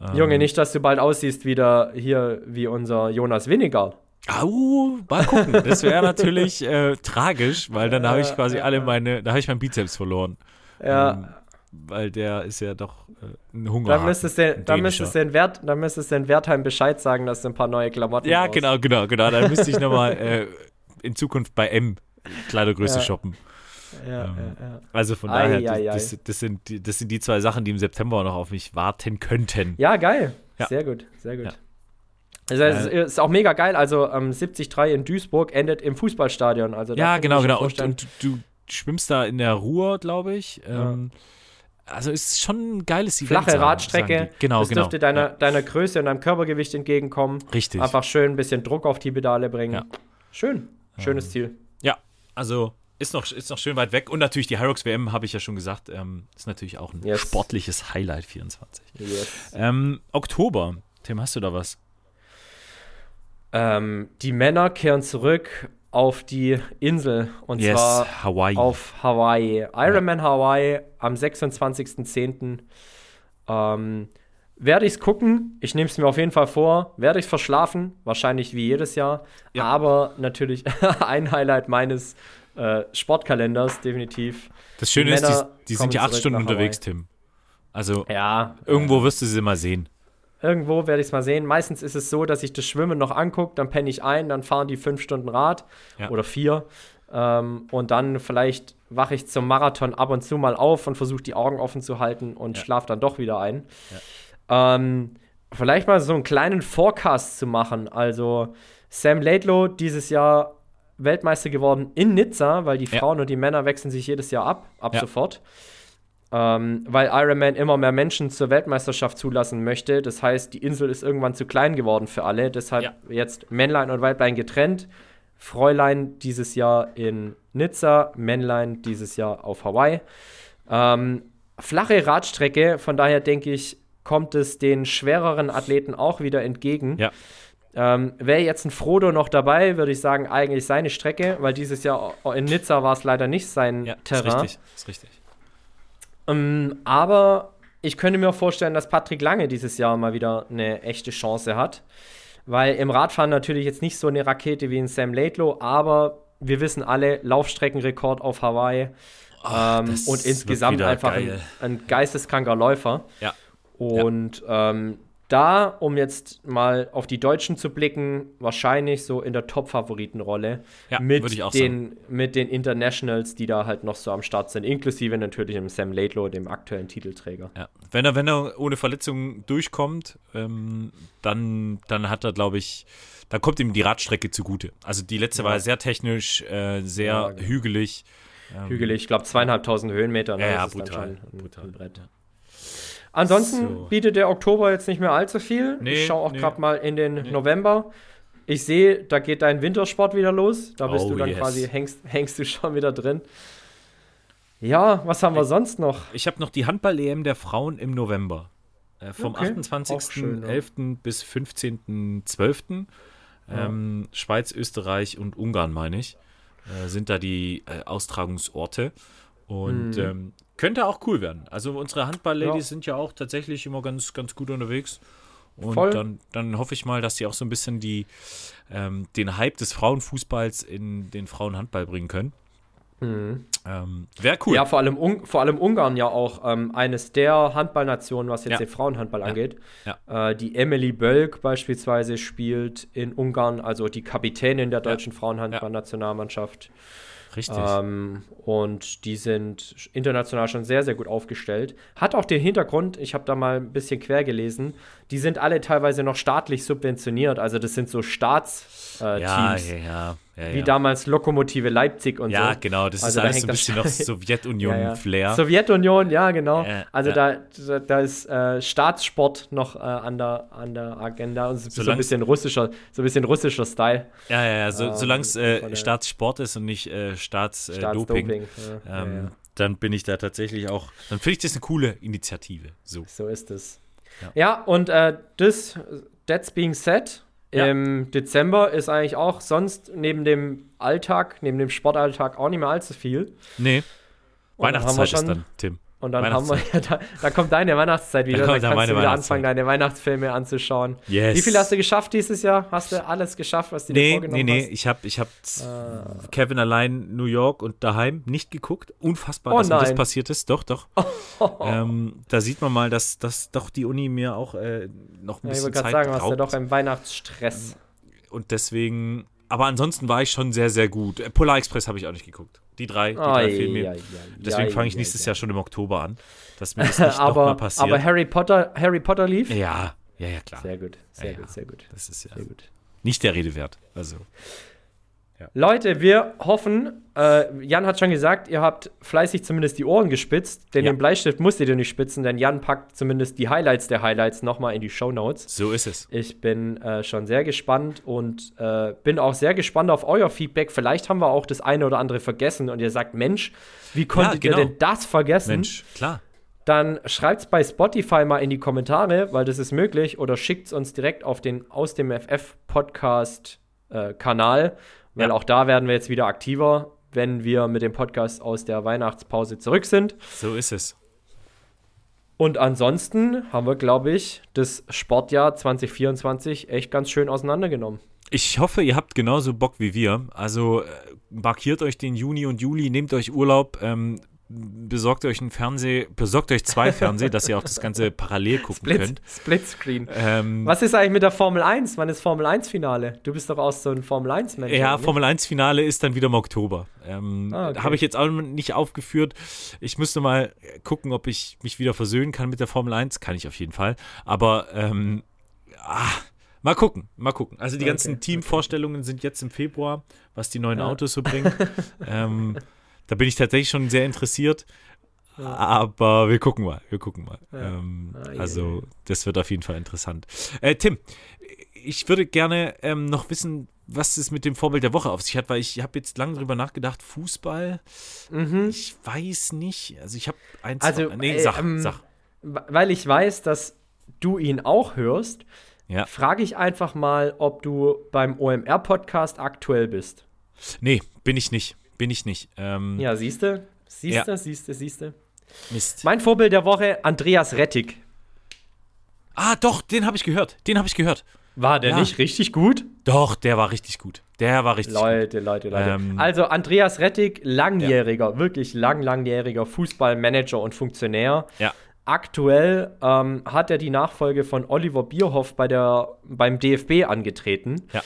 Ähm, Junge, nicht, dass du bald aussiehst wieder hier wie unser Jonas Winiger. Au, mal gucken. Das wäre natürlich äh, tragisch, weil dann habe ich quasi alle meine, da habe ich meinen Bizeps verloren. Ja. Weil der ist ja doch äh, ein Hunger. Dann müsstest du dann müsstest den Wert, dann müsstest den Wertheim Bescheid sagen, dass du ein paar neue Klamotten Ja, brauchst. genau, genau, genau. Dann müsste ich nochmal äh, in Zukunft bei M Kleidergröße ja. shoppen. Ja, ähm, ja, ja. Also von daher, ai, ai, das, das, sind die, das sind die zwei Sachen, die im September noch auf mich warten könnten. Ja, geil. Sehr gut, sehr gut. Also, es ist auch mega geil. Also ähm, 73 in Duisburg endet im Fußballstadion. Also, ja, genau, genau. Und, und, du schwimmst da in der Ruhr, glaube ich. Ähm, also ist schon ein geiles Event. Flache Radstrecke. Genau, das genau. dürfte deiner, ja. deiner Größe und deinem Körpergewicht entgegenkommen. Richtig. Einfach schön ein bisschen Druck auf die Pedale bringen. Ja. Schön. Schönes ähm, Ziel. Ja, also ist noch, ist noch schön weit weg. Und natürlich die Hyrox WM, habe ich ja schon gesagt, ähm, ist natürlich auch ein yes. sportliches Highlight 24. Yes. Ähm, Oktober. Tim, hast du da was? Ähm, die Männer kehren zurück auf die Insel und Yes, zwar Hawaii. auf Hawaii. Ironman Hawaii am 26.10. Ähm, werde ich es gucken. Ich nehme es mir auf jeden Fall vor. Werde ich es verschlafen. Wahrscheinlich wie jedes Jahr. Ja. Aber natürlich ein Highlight meines äh, Sportkalenders, definitiv. Das Schöne Die ist, die, die sind ja acht Stunden unterwegs. Tim. Also Ja. irgendwo wirst du sie mal sehen. Irgendwo werde ich es mal sehen. Meistens ist es so, dass ich das Schwimmen noch angucke, dann penne ich ein, dann fahren die fünf Stunden Rad Ja. oder vier. Ähm, und dann vielleicht wache ich zum Marathon ab und zu mal auf und versuche die Augen offen zu halten und Ja. schlafe dann doch wieder ein. Ähm, vielleicht mal so einen kleinen Forecast zu machen. Also Sam Laidlow dieses Jahr Weltmeister geworden in Nizza, weil die Ja. Frauen und die Männer wechseln sich jedes Jahr ab, ab Ja. sofort. Ähm, weil Ironman immer mehr Menschen zur Weltmeisterschaft zulassen möchte. Das heißt, die Insel ist irgendwann zu klein geworden für alle. Deshalb Ja. jetzt Männlein und Weiblein getrennt. Fräulein dieses Jahr in Nizza, Männlein dieses Jahr auf Hawaii. Ähm, flache Radstrecke, von daher denke ich, kommt es den schwereren Athleten auch wieder entgegen. Ja. Ähm, Wäre jetzt ein Frodo noch dabei, würde ich sagen, eigentlich seine Strecke, weil dieses Jahr in Nizza war es leider nicht sein Ja, ist Terrain. richtig. Ist richtig. Ähm, aber ich könnte mir auch vorstellen, dass Patrick Lange dieses Jahr mal wieder eine echte Chance hat. Weil im Radfahren natürlich jetzt nicht so eine Rakete wie in Sam Laidlow, aber wir wissen alle, Laufstreckenrekord auf Hawaii. ähm, das und insgesamt einfach ein, ein geisteskranker Läufer. Ja. Und ähm, da, um jetzt mal auf die Deutschen zu blicken, wahrscheinlich so in der Top-Favoritenrolle Ja, mit, den, mit den Internationals, die da halt noch so am Start sind, inklusive natürlich dem Sam Laidlow, dem aktuellen Titelträger. Ja. Wenn er, wenn er ohne Verletzung durchkommt, ähm, dann, dann hat er, glaube ich, dann kommt ihm die Radstrecke zugute. Also die letzte Ja. war sehr technisch, äh, sehr Ja, genau. hügelig. Ähm, Hügelig, ich glaube zweieinhalbtausend Höhenmeter. ne? Ja, dann brutal, schon ein- brutal. Ein Brett. Ansonsten So. bietet der Oktober jetzt nicht mehr allzu viel. Nee, ich schaue auch nee. gerade mal in den November. Ich sehe, da geht dein Wintersport wieder los. Da bist Oh, du dann yes. quasi, hängst, hängst du schon wieder drin. Ja, was haben wir sonst noch? Ich habe noch die Handball-EM der Frauen im November. Äh, vom Okay, auch schön, 28.11. bis 15.12. Ähm, Schweiz, Österreich und Ungarn, meine ich, äh, sind da die äh, Austragungsorte. Und Mhm. ähm, könnte auch cool werden. Also unsere Handball-Ladies Ja. sind ja auch tatsächlich immer ganz, ganz gut unterwegs. Und Voll. dann, dann hoffe ich mal, dass sie auch so ein bisschen die, ähm, den Hype des Frauenfußballs in den Frauenhandball bringen können. Ähm, Wäre cool. Mhm. Ja, vor allem, Un vor allem Ungarn ja auch ähm, eines der Handballnationen, was jetzt Ja. den Frauenhandball Ja. angeht. Ja. Äh, die Emily Bölk beispielsweise spielt in Ungarn, also die Kapitänin der deutschen Frauenhandballnationalmannschaft. Richtig. Ähm, und die sind international schon sehr, sehr gut aufgestellt. Hat auch den Hintergrund, ich habe da mal ein bisschen quer gelesen, die sind alle teilweise noch staatlich subventioniert. Also das sind so Staatsteams, äh, ja, ja, ja, ja, wie ja. damals Lokomotive Leipzig und Ja, so. genau, das Also ist da alles so ein bisschen noch Sowjetunion-Flair. Sowjetunion, ja, genau. Also ja. Da, da, ist äh, Staatssport noch äh, an, der, an der Agenda und so, so ein bisschen russischer, so ein bisschen russischer Style. Ja, ja, ja, so, Ähm, solange es äh, Staatssport ist und nicht äh, Staatsdoping, äh, Staatsdoping. Doping, ja, ähm, ja, ja. dann bin ich da tatsächlich auch, dann finde ich das eine coole Initiative. So. So ist es. Ja. Ja, und äh, das, that's being said, Ja. im Dezember ist eigentlich auch sonst neben dem Alltag, neben dem Sportalltag auch nicht mehr allzu viel. Nee, Und dann Weihnachtszeit ist schon- dann, Tim. Und dann haben wir, ja, da, da kommt deine Weihnachtszeit wieder. Da dann kannst du wieder anfangen, deine Weihnachtsfilme anzuschauen. Yes. Wie viel hast du geschafft dieses Jahr? Hast du alles geschafft, was du dir Nee, vorgenommen nee, nee, hast? ich habe ich hab Ah. Kevin allein New York und daheim nicht geguckt. Unfassbar, Oh dass mir das nein. passiert ist. Doch, doch. ähm, da sieht man mal, dass, dass doch die Uni mir auch äh, noch ein Ja, ich bisschen wollte gerade Zeit sagen, hast du raubt. doch einen Weihnachtsstress. Und deswegen, aber ansonsten war ich schon sehr, sehr gut. Äh, Polar Express habe ich auch nicht geguckt. Die drei, die drei Ai, ai, ai, Deswegen fange ich nächstes. Jahr schon im Oktober an, dass mir das nicht aber, nochmal passiert. aber Harry Potter, Harry Potter lief? ja, ja, ja, klar. Sehr gut, sehr Ja, gut, sehr gut. Das ist ja Sehr gut. nicht der Rede wert. Also, Leute, wir hoffen, äh, Jan hat schon gesagt, ihr habt fleißig zumindest die Ohren gespitzt, denn Ja. den Bleistift musstet ihr nicht spitzen, denn Jan packt zumindest die Highlights der Highlights nochmal in die Shownotes. so ist es. Ich bin äh, schon sehr gespannt und äh, bin auch sehr gespannt auf euer Feedback. Vielleicht haben wir auch das eine oder andere vergessen und ihr sagt, Mensch, wie konntet genau. ihr denn das vergessen? Mensch, klar. dann schreibt es bei Spotify mal in die Kommentare, weil das ist möglich, oder schickt es uns direkt auf den Aus dem FF Podcast äh, Kanal, weil Ja. auch da werden wir jetzt wieder aktiver, wenn wir mit dem Podcast aus der Weihnachtspause zurück sind. So ist es. Und ansonsten haben wir, glaube ich, das Sportjahr 2024 echt ganz schön auseinandergenommen. Ich hoffe, ihr habt genauso Bock wie wir. Also äh, markiert euch den Juni und Juli, nehmt euch Urlaub, ähm, besorgt euch einen Fernseher, besorgt euch zwei Fernseher, dass ihr auch das Ganze parallel gucken Split, könnt. Splitscreen. Ähm, Was ist eigentlich mit der Formel 1? Wann ist Formel 1 Finale? Du bist doch auch so ein Formel 1 Mensch. Ja, oder? Formel 1 Finale ist dann wieder im Oktober. Ähm, Ah, okay. Habe ich jetzt auch nicht aufgeführt. Ich müsste mal gucken, ob ich mich wieder versöhnen kann mit der Formel 1. Kann ich auf jeden Fall. Aber ähm, ah, mal gucken, mal gucken. Also die Okay, ganzen Teamvorstellungen sind jetzt im Februar, was die neuen Ja. Autos so bringen. ähm, da bin ich tatsächlich schon sehr interessiert. Aber wir gucken mal, wir gucken mal. Ja. Ähm, Ah, also, je. das wird auf jeden Fall interessant. Äh, Tim, ich würde gerne ähm, noch wissen, was es mit dem Vorbild der Woche auf sich hat, weil ich habe jetzt lange drüber nachgedacht, Fußball, Mhm. ich weiß nicht. Also ich habe eins. Also, nee, äh, sag, ähm, sag. Weil ich weiß, dass du ihn auch hörst, Ja. frage ich einfach mal, ob du beim OMR-Podcast aktuell bist. Nee, bin ich nicht. Bin ich nicht. Ähm, Ja, siehst du? Siehst Ja. du, siehst du, siehst du. Mist. Mein Vorbild der Woche, Andreas Rettig. Ah, doch, den habe ich gehört. Den habe ich gehört. War der Ja. nicht richtig gut? Doch, der war richtig gut. Der war richtig gut. Leute, Leute, Leute. Ähm, also Andreas Rettig, langjähriger, wirklich lang, langjähriger Fußballmanager und Funktionär. Ja. Aktuell ähm, hat er die Nachfolge von Oliver Bierhoff bei der, beim DFB angetreten. Ja.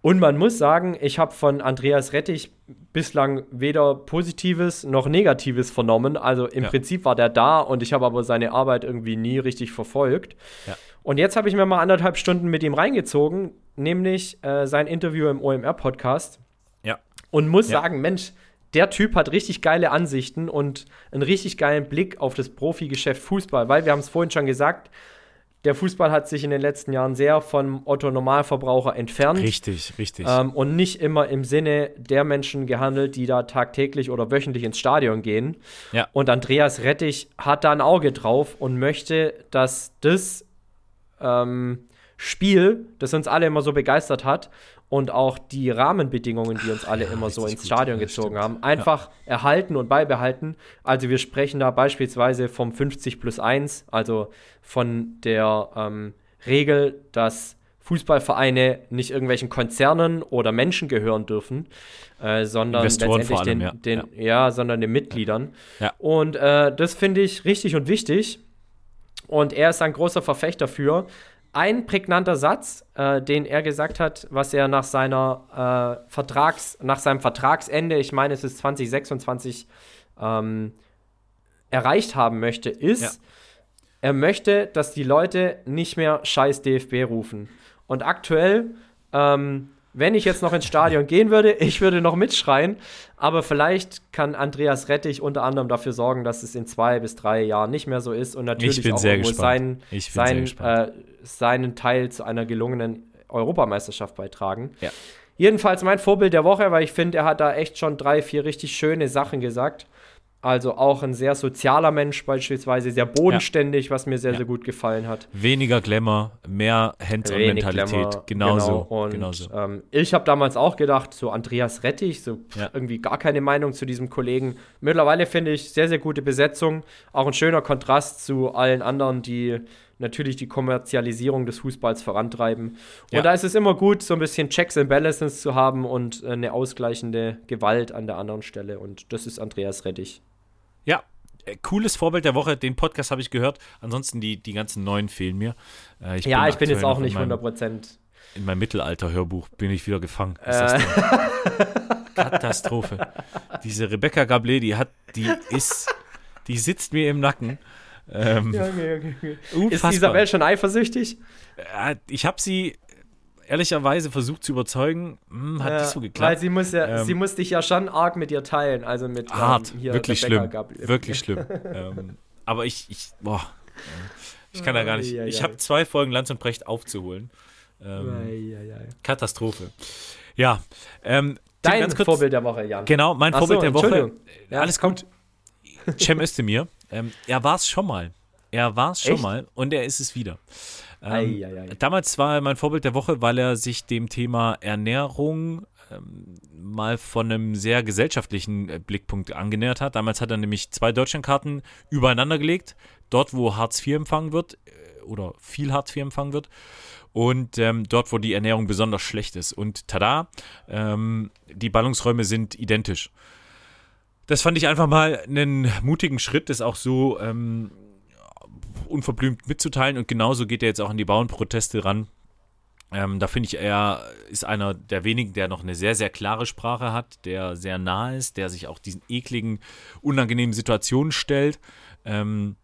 Und man muss sagen, ich habe von Andreas Rettich bislang weder Positives noch Negatives vernommen. Also im Ja. Prinzip war der da und ich habe aber seine Arbeit irgendwie nie richtig verfolgt. Ja. Und jetzt habe ich mir mal anderthalb Stunden mit ihm reingezogen, nämlich äh, sein Interview im OMR-Podcast. Ja. Und muss Ja. sagen, Mensch, der Typ hat richtig geile Ansichten und einen richtig geilen Blick auf das Profigeschäft Fußball, weil wir haben es vorhin schon gesagt, der Fußball hat sich in den letzten Jahren sehr vom Otto Normalverbraucher entfernt. Richtig, richtig. Ähm, und nicht immer im Sinne der Menschen gehandelt, die da tagtäglich oder wöchentlich ins Stadion gehen. Ja. Und Andreas Rettich hat da ein Auge drauf und möchte, dass das ähm, Spiel, das uns alle immer so begeistert hat und auch die Rahmenbedingungen, die uns alle immer so ins gut, Stadion ja, gezogen stimmt. haben, einfach erhalten und beibehalten. Also wir sprechen da beispielsweise vom 50 plus 1, also von der ähm, Regel, dass Fußballvereine nicht irgendwelchen Konzernen oder Menschen gehören dürfen, äh, sondern Investoren letztendlich allem, den, ja. den ja. sondern den Mitgliedern. Ja. Und äh, das finde ich richtig und wichtig. Und er ist ein großer Verfechter für. Ein prägnanter Satz, äh, den er gesagt hat, was er nach seiner äh, Vertrags, nach seinem Vertragsende, ich meine, es ist 2026, ähm, erreicht haben möchte, ist, Ja. er möchte, dass die Leute nicht mehr scheiß DFB rufen. Und aktuell, ähm, wenn ich jetzt noch ins Stadion gehen würde, ich würde noch mitschreien, aber vielleicht kann Andreas Rettich unter anderem dafür sorgen, dass es in zwei bis drei Jahren nicht mehr so ist und natürlich auch sehr seinen, Ich sehr seinen, gespannt. äh, seinen Teil zu einer gelungenen Europameisterschaft beitragen. Ja. Jedenfalls mein Vorbild der Woche, weil ich finde, er hat da echt schon drei, vier richtig schöne Sachen gesagt. Also auch ein sehr sozialer Mensch beispielsweise, sehr bodenständig, was mir sehr, Ja. sehr gut gefallen hat. Weniger Glamour, mehr Hands-on-Mentalität. Genauso. genau. Und genauso. Ähm, ich habe damals auch gedacht, so Andreas Rettich, so pff, Ja. irgendwie gar keine Meinung zu diesem Kollegen. Mittlerweile finde ich sehr, sehr gute Besetzung. Auch ein schöner Kontrast zu allen anderen, die natürlich die Kommerzialisierung des Fußballs vorantreiben. Ja. Und da ist es immer gut, so ein bisschen Checks and Balances zu haben und äh, eine ausgleichende Gewalt an der anderen Stelle. Und das ist Andreas Rettich. Ja, äh, cooles Vorbild der Woche. Den Podcast habe ich gehört. Ansonsten die, die ganzen neuen fehlen mir. Äh, ja, ich bin jetzt auch nicht meinem- 100 Prozent. In meinem Mittelalter-Hörbuch bin ich wieder gefangen. Äh. Katastrophe. Diese Rebecca Gablé, die hat, die ist, die sitzt mir im Nacken. Ähm, okay, okay, okay. Ist. Isabel schon eifersüchtig? Äh, ich habe sie ehrlicherweise versucht zu überzeugen. Hm, hat Ja, nicht so geklappt. Weil sie muss ja, Ähm, sie muss dich ja schon arg mit dir teilen, also mit Hart, ähm, hier wirklich Rebecca schlimm. Wirklich schlimm. ähm, aber ich, ich, boah, ich kann da gar nicht. Ich habe zwei Folgen Lanz und Brecht aufzuholen. Ähm. Katastrophe. Ja, ähm, Dein ganz kurz- Vorbild der Woche, Jan. Genau, mein Ach Vorbild so, der Woche. Ja, Alles komm. gut. Cem Özdemir. Ähm, er war es schon mal. Er war es schon Echt? mal und er ist es wieder. Ähm, Ei, ei, ei. Damals war er mein Vorbild der Woche, weil er sich dem Thema Ernährung ähm, mal von einem sehr gesellschaftlichen äh, Blickpunkt angenähert hat. Damals hat er nämlich zwei Deutschlandkarten übereinander gelegt, dort wo Hartz IV empfangen wird äh, oder viel Hartz IV empfangen wird und ähm, dort wo die Ernährung besonders schlecht ist. Und tada, ähm, die Ballungsräume sind identisch. Das fand ich einfach mal einen mutigen Schritt, das auch so ähm, unverblümt mitzuteilen. Und genauso geht er jetzt auch an die Bauernproteste ran. Ähm, da finde ich, er ist einer der wenigen, der noch eine sehr, sehr klare Sprache hat, der sehr nah ist, der sich auch diesen ekligen, unangenehmen Situationen stellt. Ähm,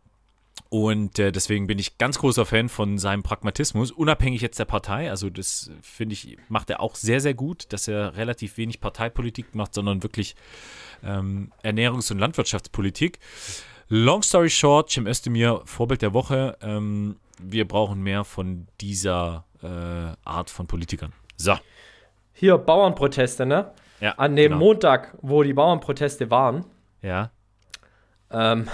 und äh, deswegen bin ich ganz großer Fan von seinem Pragmatismus, unabhängig jetzt der Partei. Also das finde ich, macht er auch sehr, sehr gut, dass er relativ wenig Parteipolitik macht, sondern wirklich ähm, Ernährungs- und Landwirtschaftspolitik. Long story short, Cem Özdemir, Vorbild der Woche. Ähm, wir brauchen mehr von dieser äh, Art von Politikern. So. Hier Bauernproteste, ne? Ja, An dem genau. Montag, wo die Bauernproteste waren, Ja. ähm,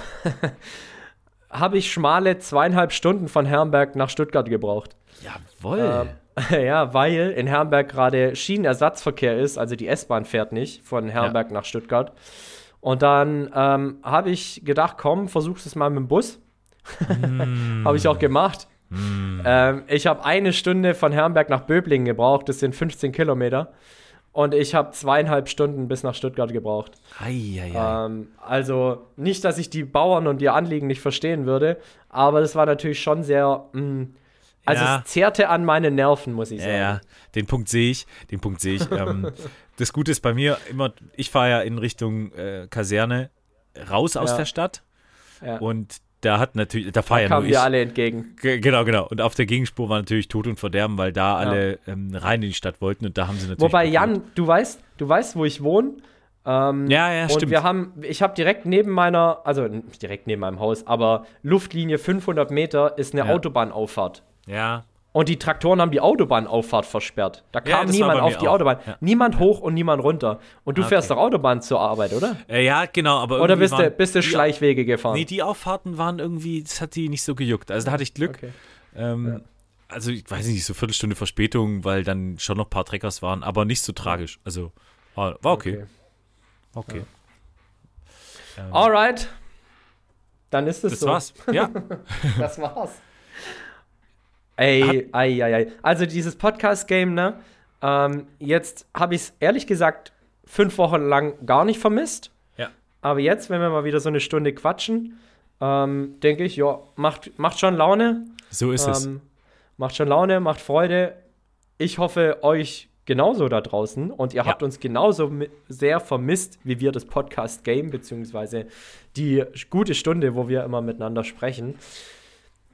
habe ich schmale zweieinhalb Stunden von Herrenberg nach Stuttgart gebraucht. Jawohl. Ähm, ja, weil in Herrenberg gerade Schienenersatzverkehr ist, also die S-Bahn fährt nicht von Herrenberg nach Stuttgart. Und dann ähm, habe ich gedacht, komm, versuch's es mal mit dem Bus. habe ich auch gemacht. Ähm, ich habe eine Stunde von Herrenberg nach Böblingen gebraucht, das sind 15 Kilometer. Und ich habe zweieinhalb Stunden bis nach Stuttgart gebraucht. Eieiei. Ähm, also nicht, dass ich die Bauern und ihr Anliegen nicht verstehen würde, aber das war natürlich schon sehr. Mh, also Ja. es zehrte an meine Nerven, muss ich Ja, sagen. ja, den Punkt sehe ich, den Punkt sehe ich. ähm, das Gute ist bei mir immer, ich fahre ja in Richtung äh, Kaserne raus aus Ja. der Stadt Ja. und da hat natürlich, da fahre ja nur wir alle entgegen. Ge- Genau, genau. Und auf der Gegenspur war natürlich Tod und Verderben, weil da alle ähm, rein in die Stadt wollten und da haben sie natürlich. Wobei. Jan, du weißt, du weißt, wo ich wohne. Ähm, Ja, ja, und stimmt. wir haben, ich habe direkt neben meiner, also nicht direkt neben meinem Haus, aber Luftlinie 500 Meter ist eine Ja. Autobahnauffahrt. Ja, Und die Traktoren haben die Autobahnauffahrt versperrt. Da Ja, kam das war niemand auf die auch. Autobahn. Ja. Niemand hoch und niemand runter. Und du Ah, fährst okay. doch Autobahn zur Arbeit, oder? äh, ja, genau. Aber Oder bist du, bist du Schleichwege gefahren? Nee, die Auffahrten waren irgendwie, das hat die nicht so gejuckt. Also da hatte ich Glück. Okay. Ähm, Also ich weiß nicht, so Viertelstunde Verspätung, weil dann schon noch ein paar Treckers waren, aber nicht so tragisch. Also war, war okay. Okay. Ähm, Alright. Dann ist es das so. war's. Ja. Das war's. Ey, ei, ei, ei. Also dieses Podcast-Game, ne? Ähm, jetzt habe ich es ehrlich gesagt fünf Wochen lang gar nicht vermisst. Ja. Aber jetzt, wenn wir mal wieder so eine Stunde quatschen, ähm, denke ich, ja, macht, macht schon Laune. So ist es. Ähm, macht schon Laune, macht Freude. Ich hoffe, euch genauso da draußen und ihr Ja. habt uns genauso sehr vermisst, wie wir das Podcast-Game, beziehungsweise die gute Stunde, wo wir immer miteinander sprechen.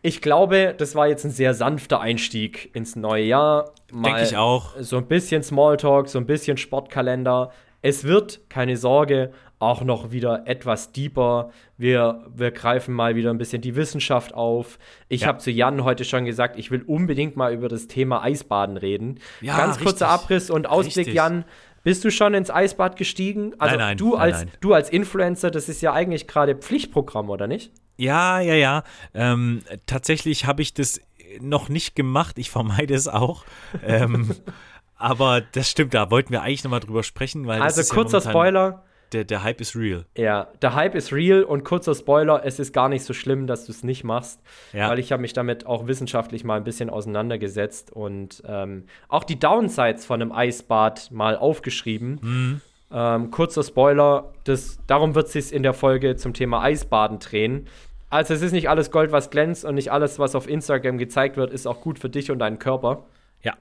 Ich glaube, das war jetzt ein sehr sanfter Einstieg ins neue Jahr. Denke ich auch. So ein bisschen Smalltalk, so ein bisschen Sportkalender. Es wird, keine Sorge, auch noch wieder etwas deeper. Wir, wir greifen mal wieder ein bisschen die Wissenschaft auf. Ich Ja. habe zu Jan heute schon gesagt, ich will unbedingt mal über das Thema Eisbaden reden. Ja, Ganz kurzer richtig. Abriss und Ausblick, Richtig. Jan. Bist du schon ins Eisbad gestiegen? Also Nein, nein, du als nein. du als Influencer, das ist ja eigentlich gerade Pflichtprogramm, oder nicht? Ja, ja, ja. Ähm, tatsächlich habe ich das noch nicht gemacht. Ich vermeide es auch. ähm, aber das stimmt, da wollten wir eigentlich nochmal drüber sprechen, weil Also ist ja kurzer momentan- Spoiler. Der, der Hype ist real. Ja, der Hype ist real und kurzer Spoiler, es ist gar nicht so schlimm, dass du es nicht machst, Ja. weil ich habe mich damit auch wissenschaftlich mal ein bisschen auseinandergesetzt und ähm, auch die Downsides von einem Eisbad mal aufgeschrieben. Mhm. Ähm, kurzer Spoiler, das, darum wird es sich in der Folge zum Thema Eisbaden drehen. Also es ist nicht alles Gold, was glänzt und nicht alles, was auf Instagram gezeigt wird, ist auch gut für dich und deinen Körper. Ja.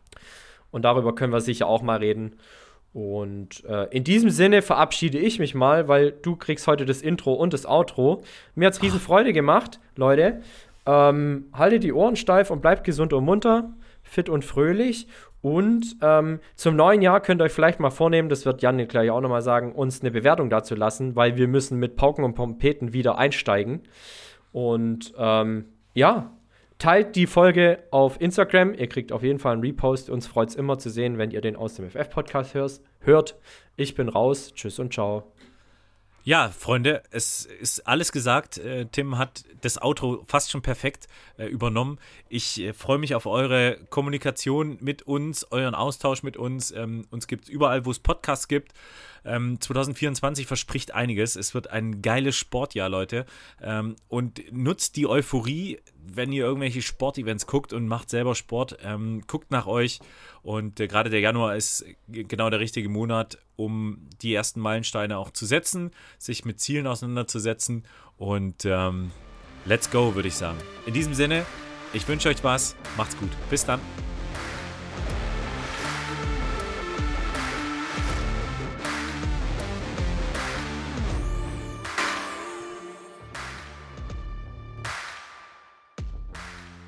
Und darüber können wir sicher auch mal reden. Und äh, in diesem Sinne verabschiede ich mich mal, weil du kriegst heute das Intro und das Outro. Mir hat's riesen Freude gemacht, Leute. Ähm, haltet die Ohren steif und bleibt gesund und munter, fit und fröhlich. Und ähm, zum neuen Jahr könnt ihr euch vielleicht mal vornehmen, das wird Jan gleich auch nochmal sagen, uns eine Bewertung dazu lassen, weil wir müssen mit Pauken und Pompeten wieder einsteigen. Und ähm, ja, teilt die Folge auf Instagram. Ihr kriegt auf jeden Fall einen Repost. Uns freut es immer zu sehen, wenn ihr den aus dem FF-Podcast hört. Ich bin raus. Tschüss und ciao. Ja, Freunde, es ist alles gesagt. Äh, Tim hat das Outro fast schon perfekt äh, übernommen. Ich äh, freue mich auf eure Kommunikation mit uns, euren Austausch mit uns. Ähm, uns gibt es überall, wo es Podcasts gibt. Ähm, 2024 verspricht einiges. Es wird ein geiles Sportjahr, Leute. Ähm, und nutzt die Euphorie, wenn ihr irgendwelche Sportevents guckt und macht selber Sport. Ähm, guckt nach euch. Und äh, gerade der Januar ist genau der richtige Monat, um die ersten Meilensteine auch zu setzen, sich mit Zielen auseinanderzusetzen. Und ähm, let's go, würde ich sagen. In diesem Sinne, ich wünsche euch was. Macht's gut. Bis dann.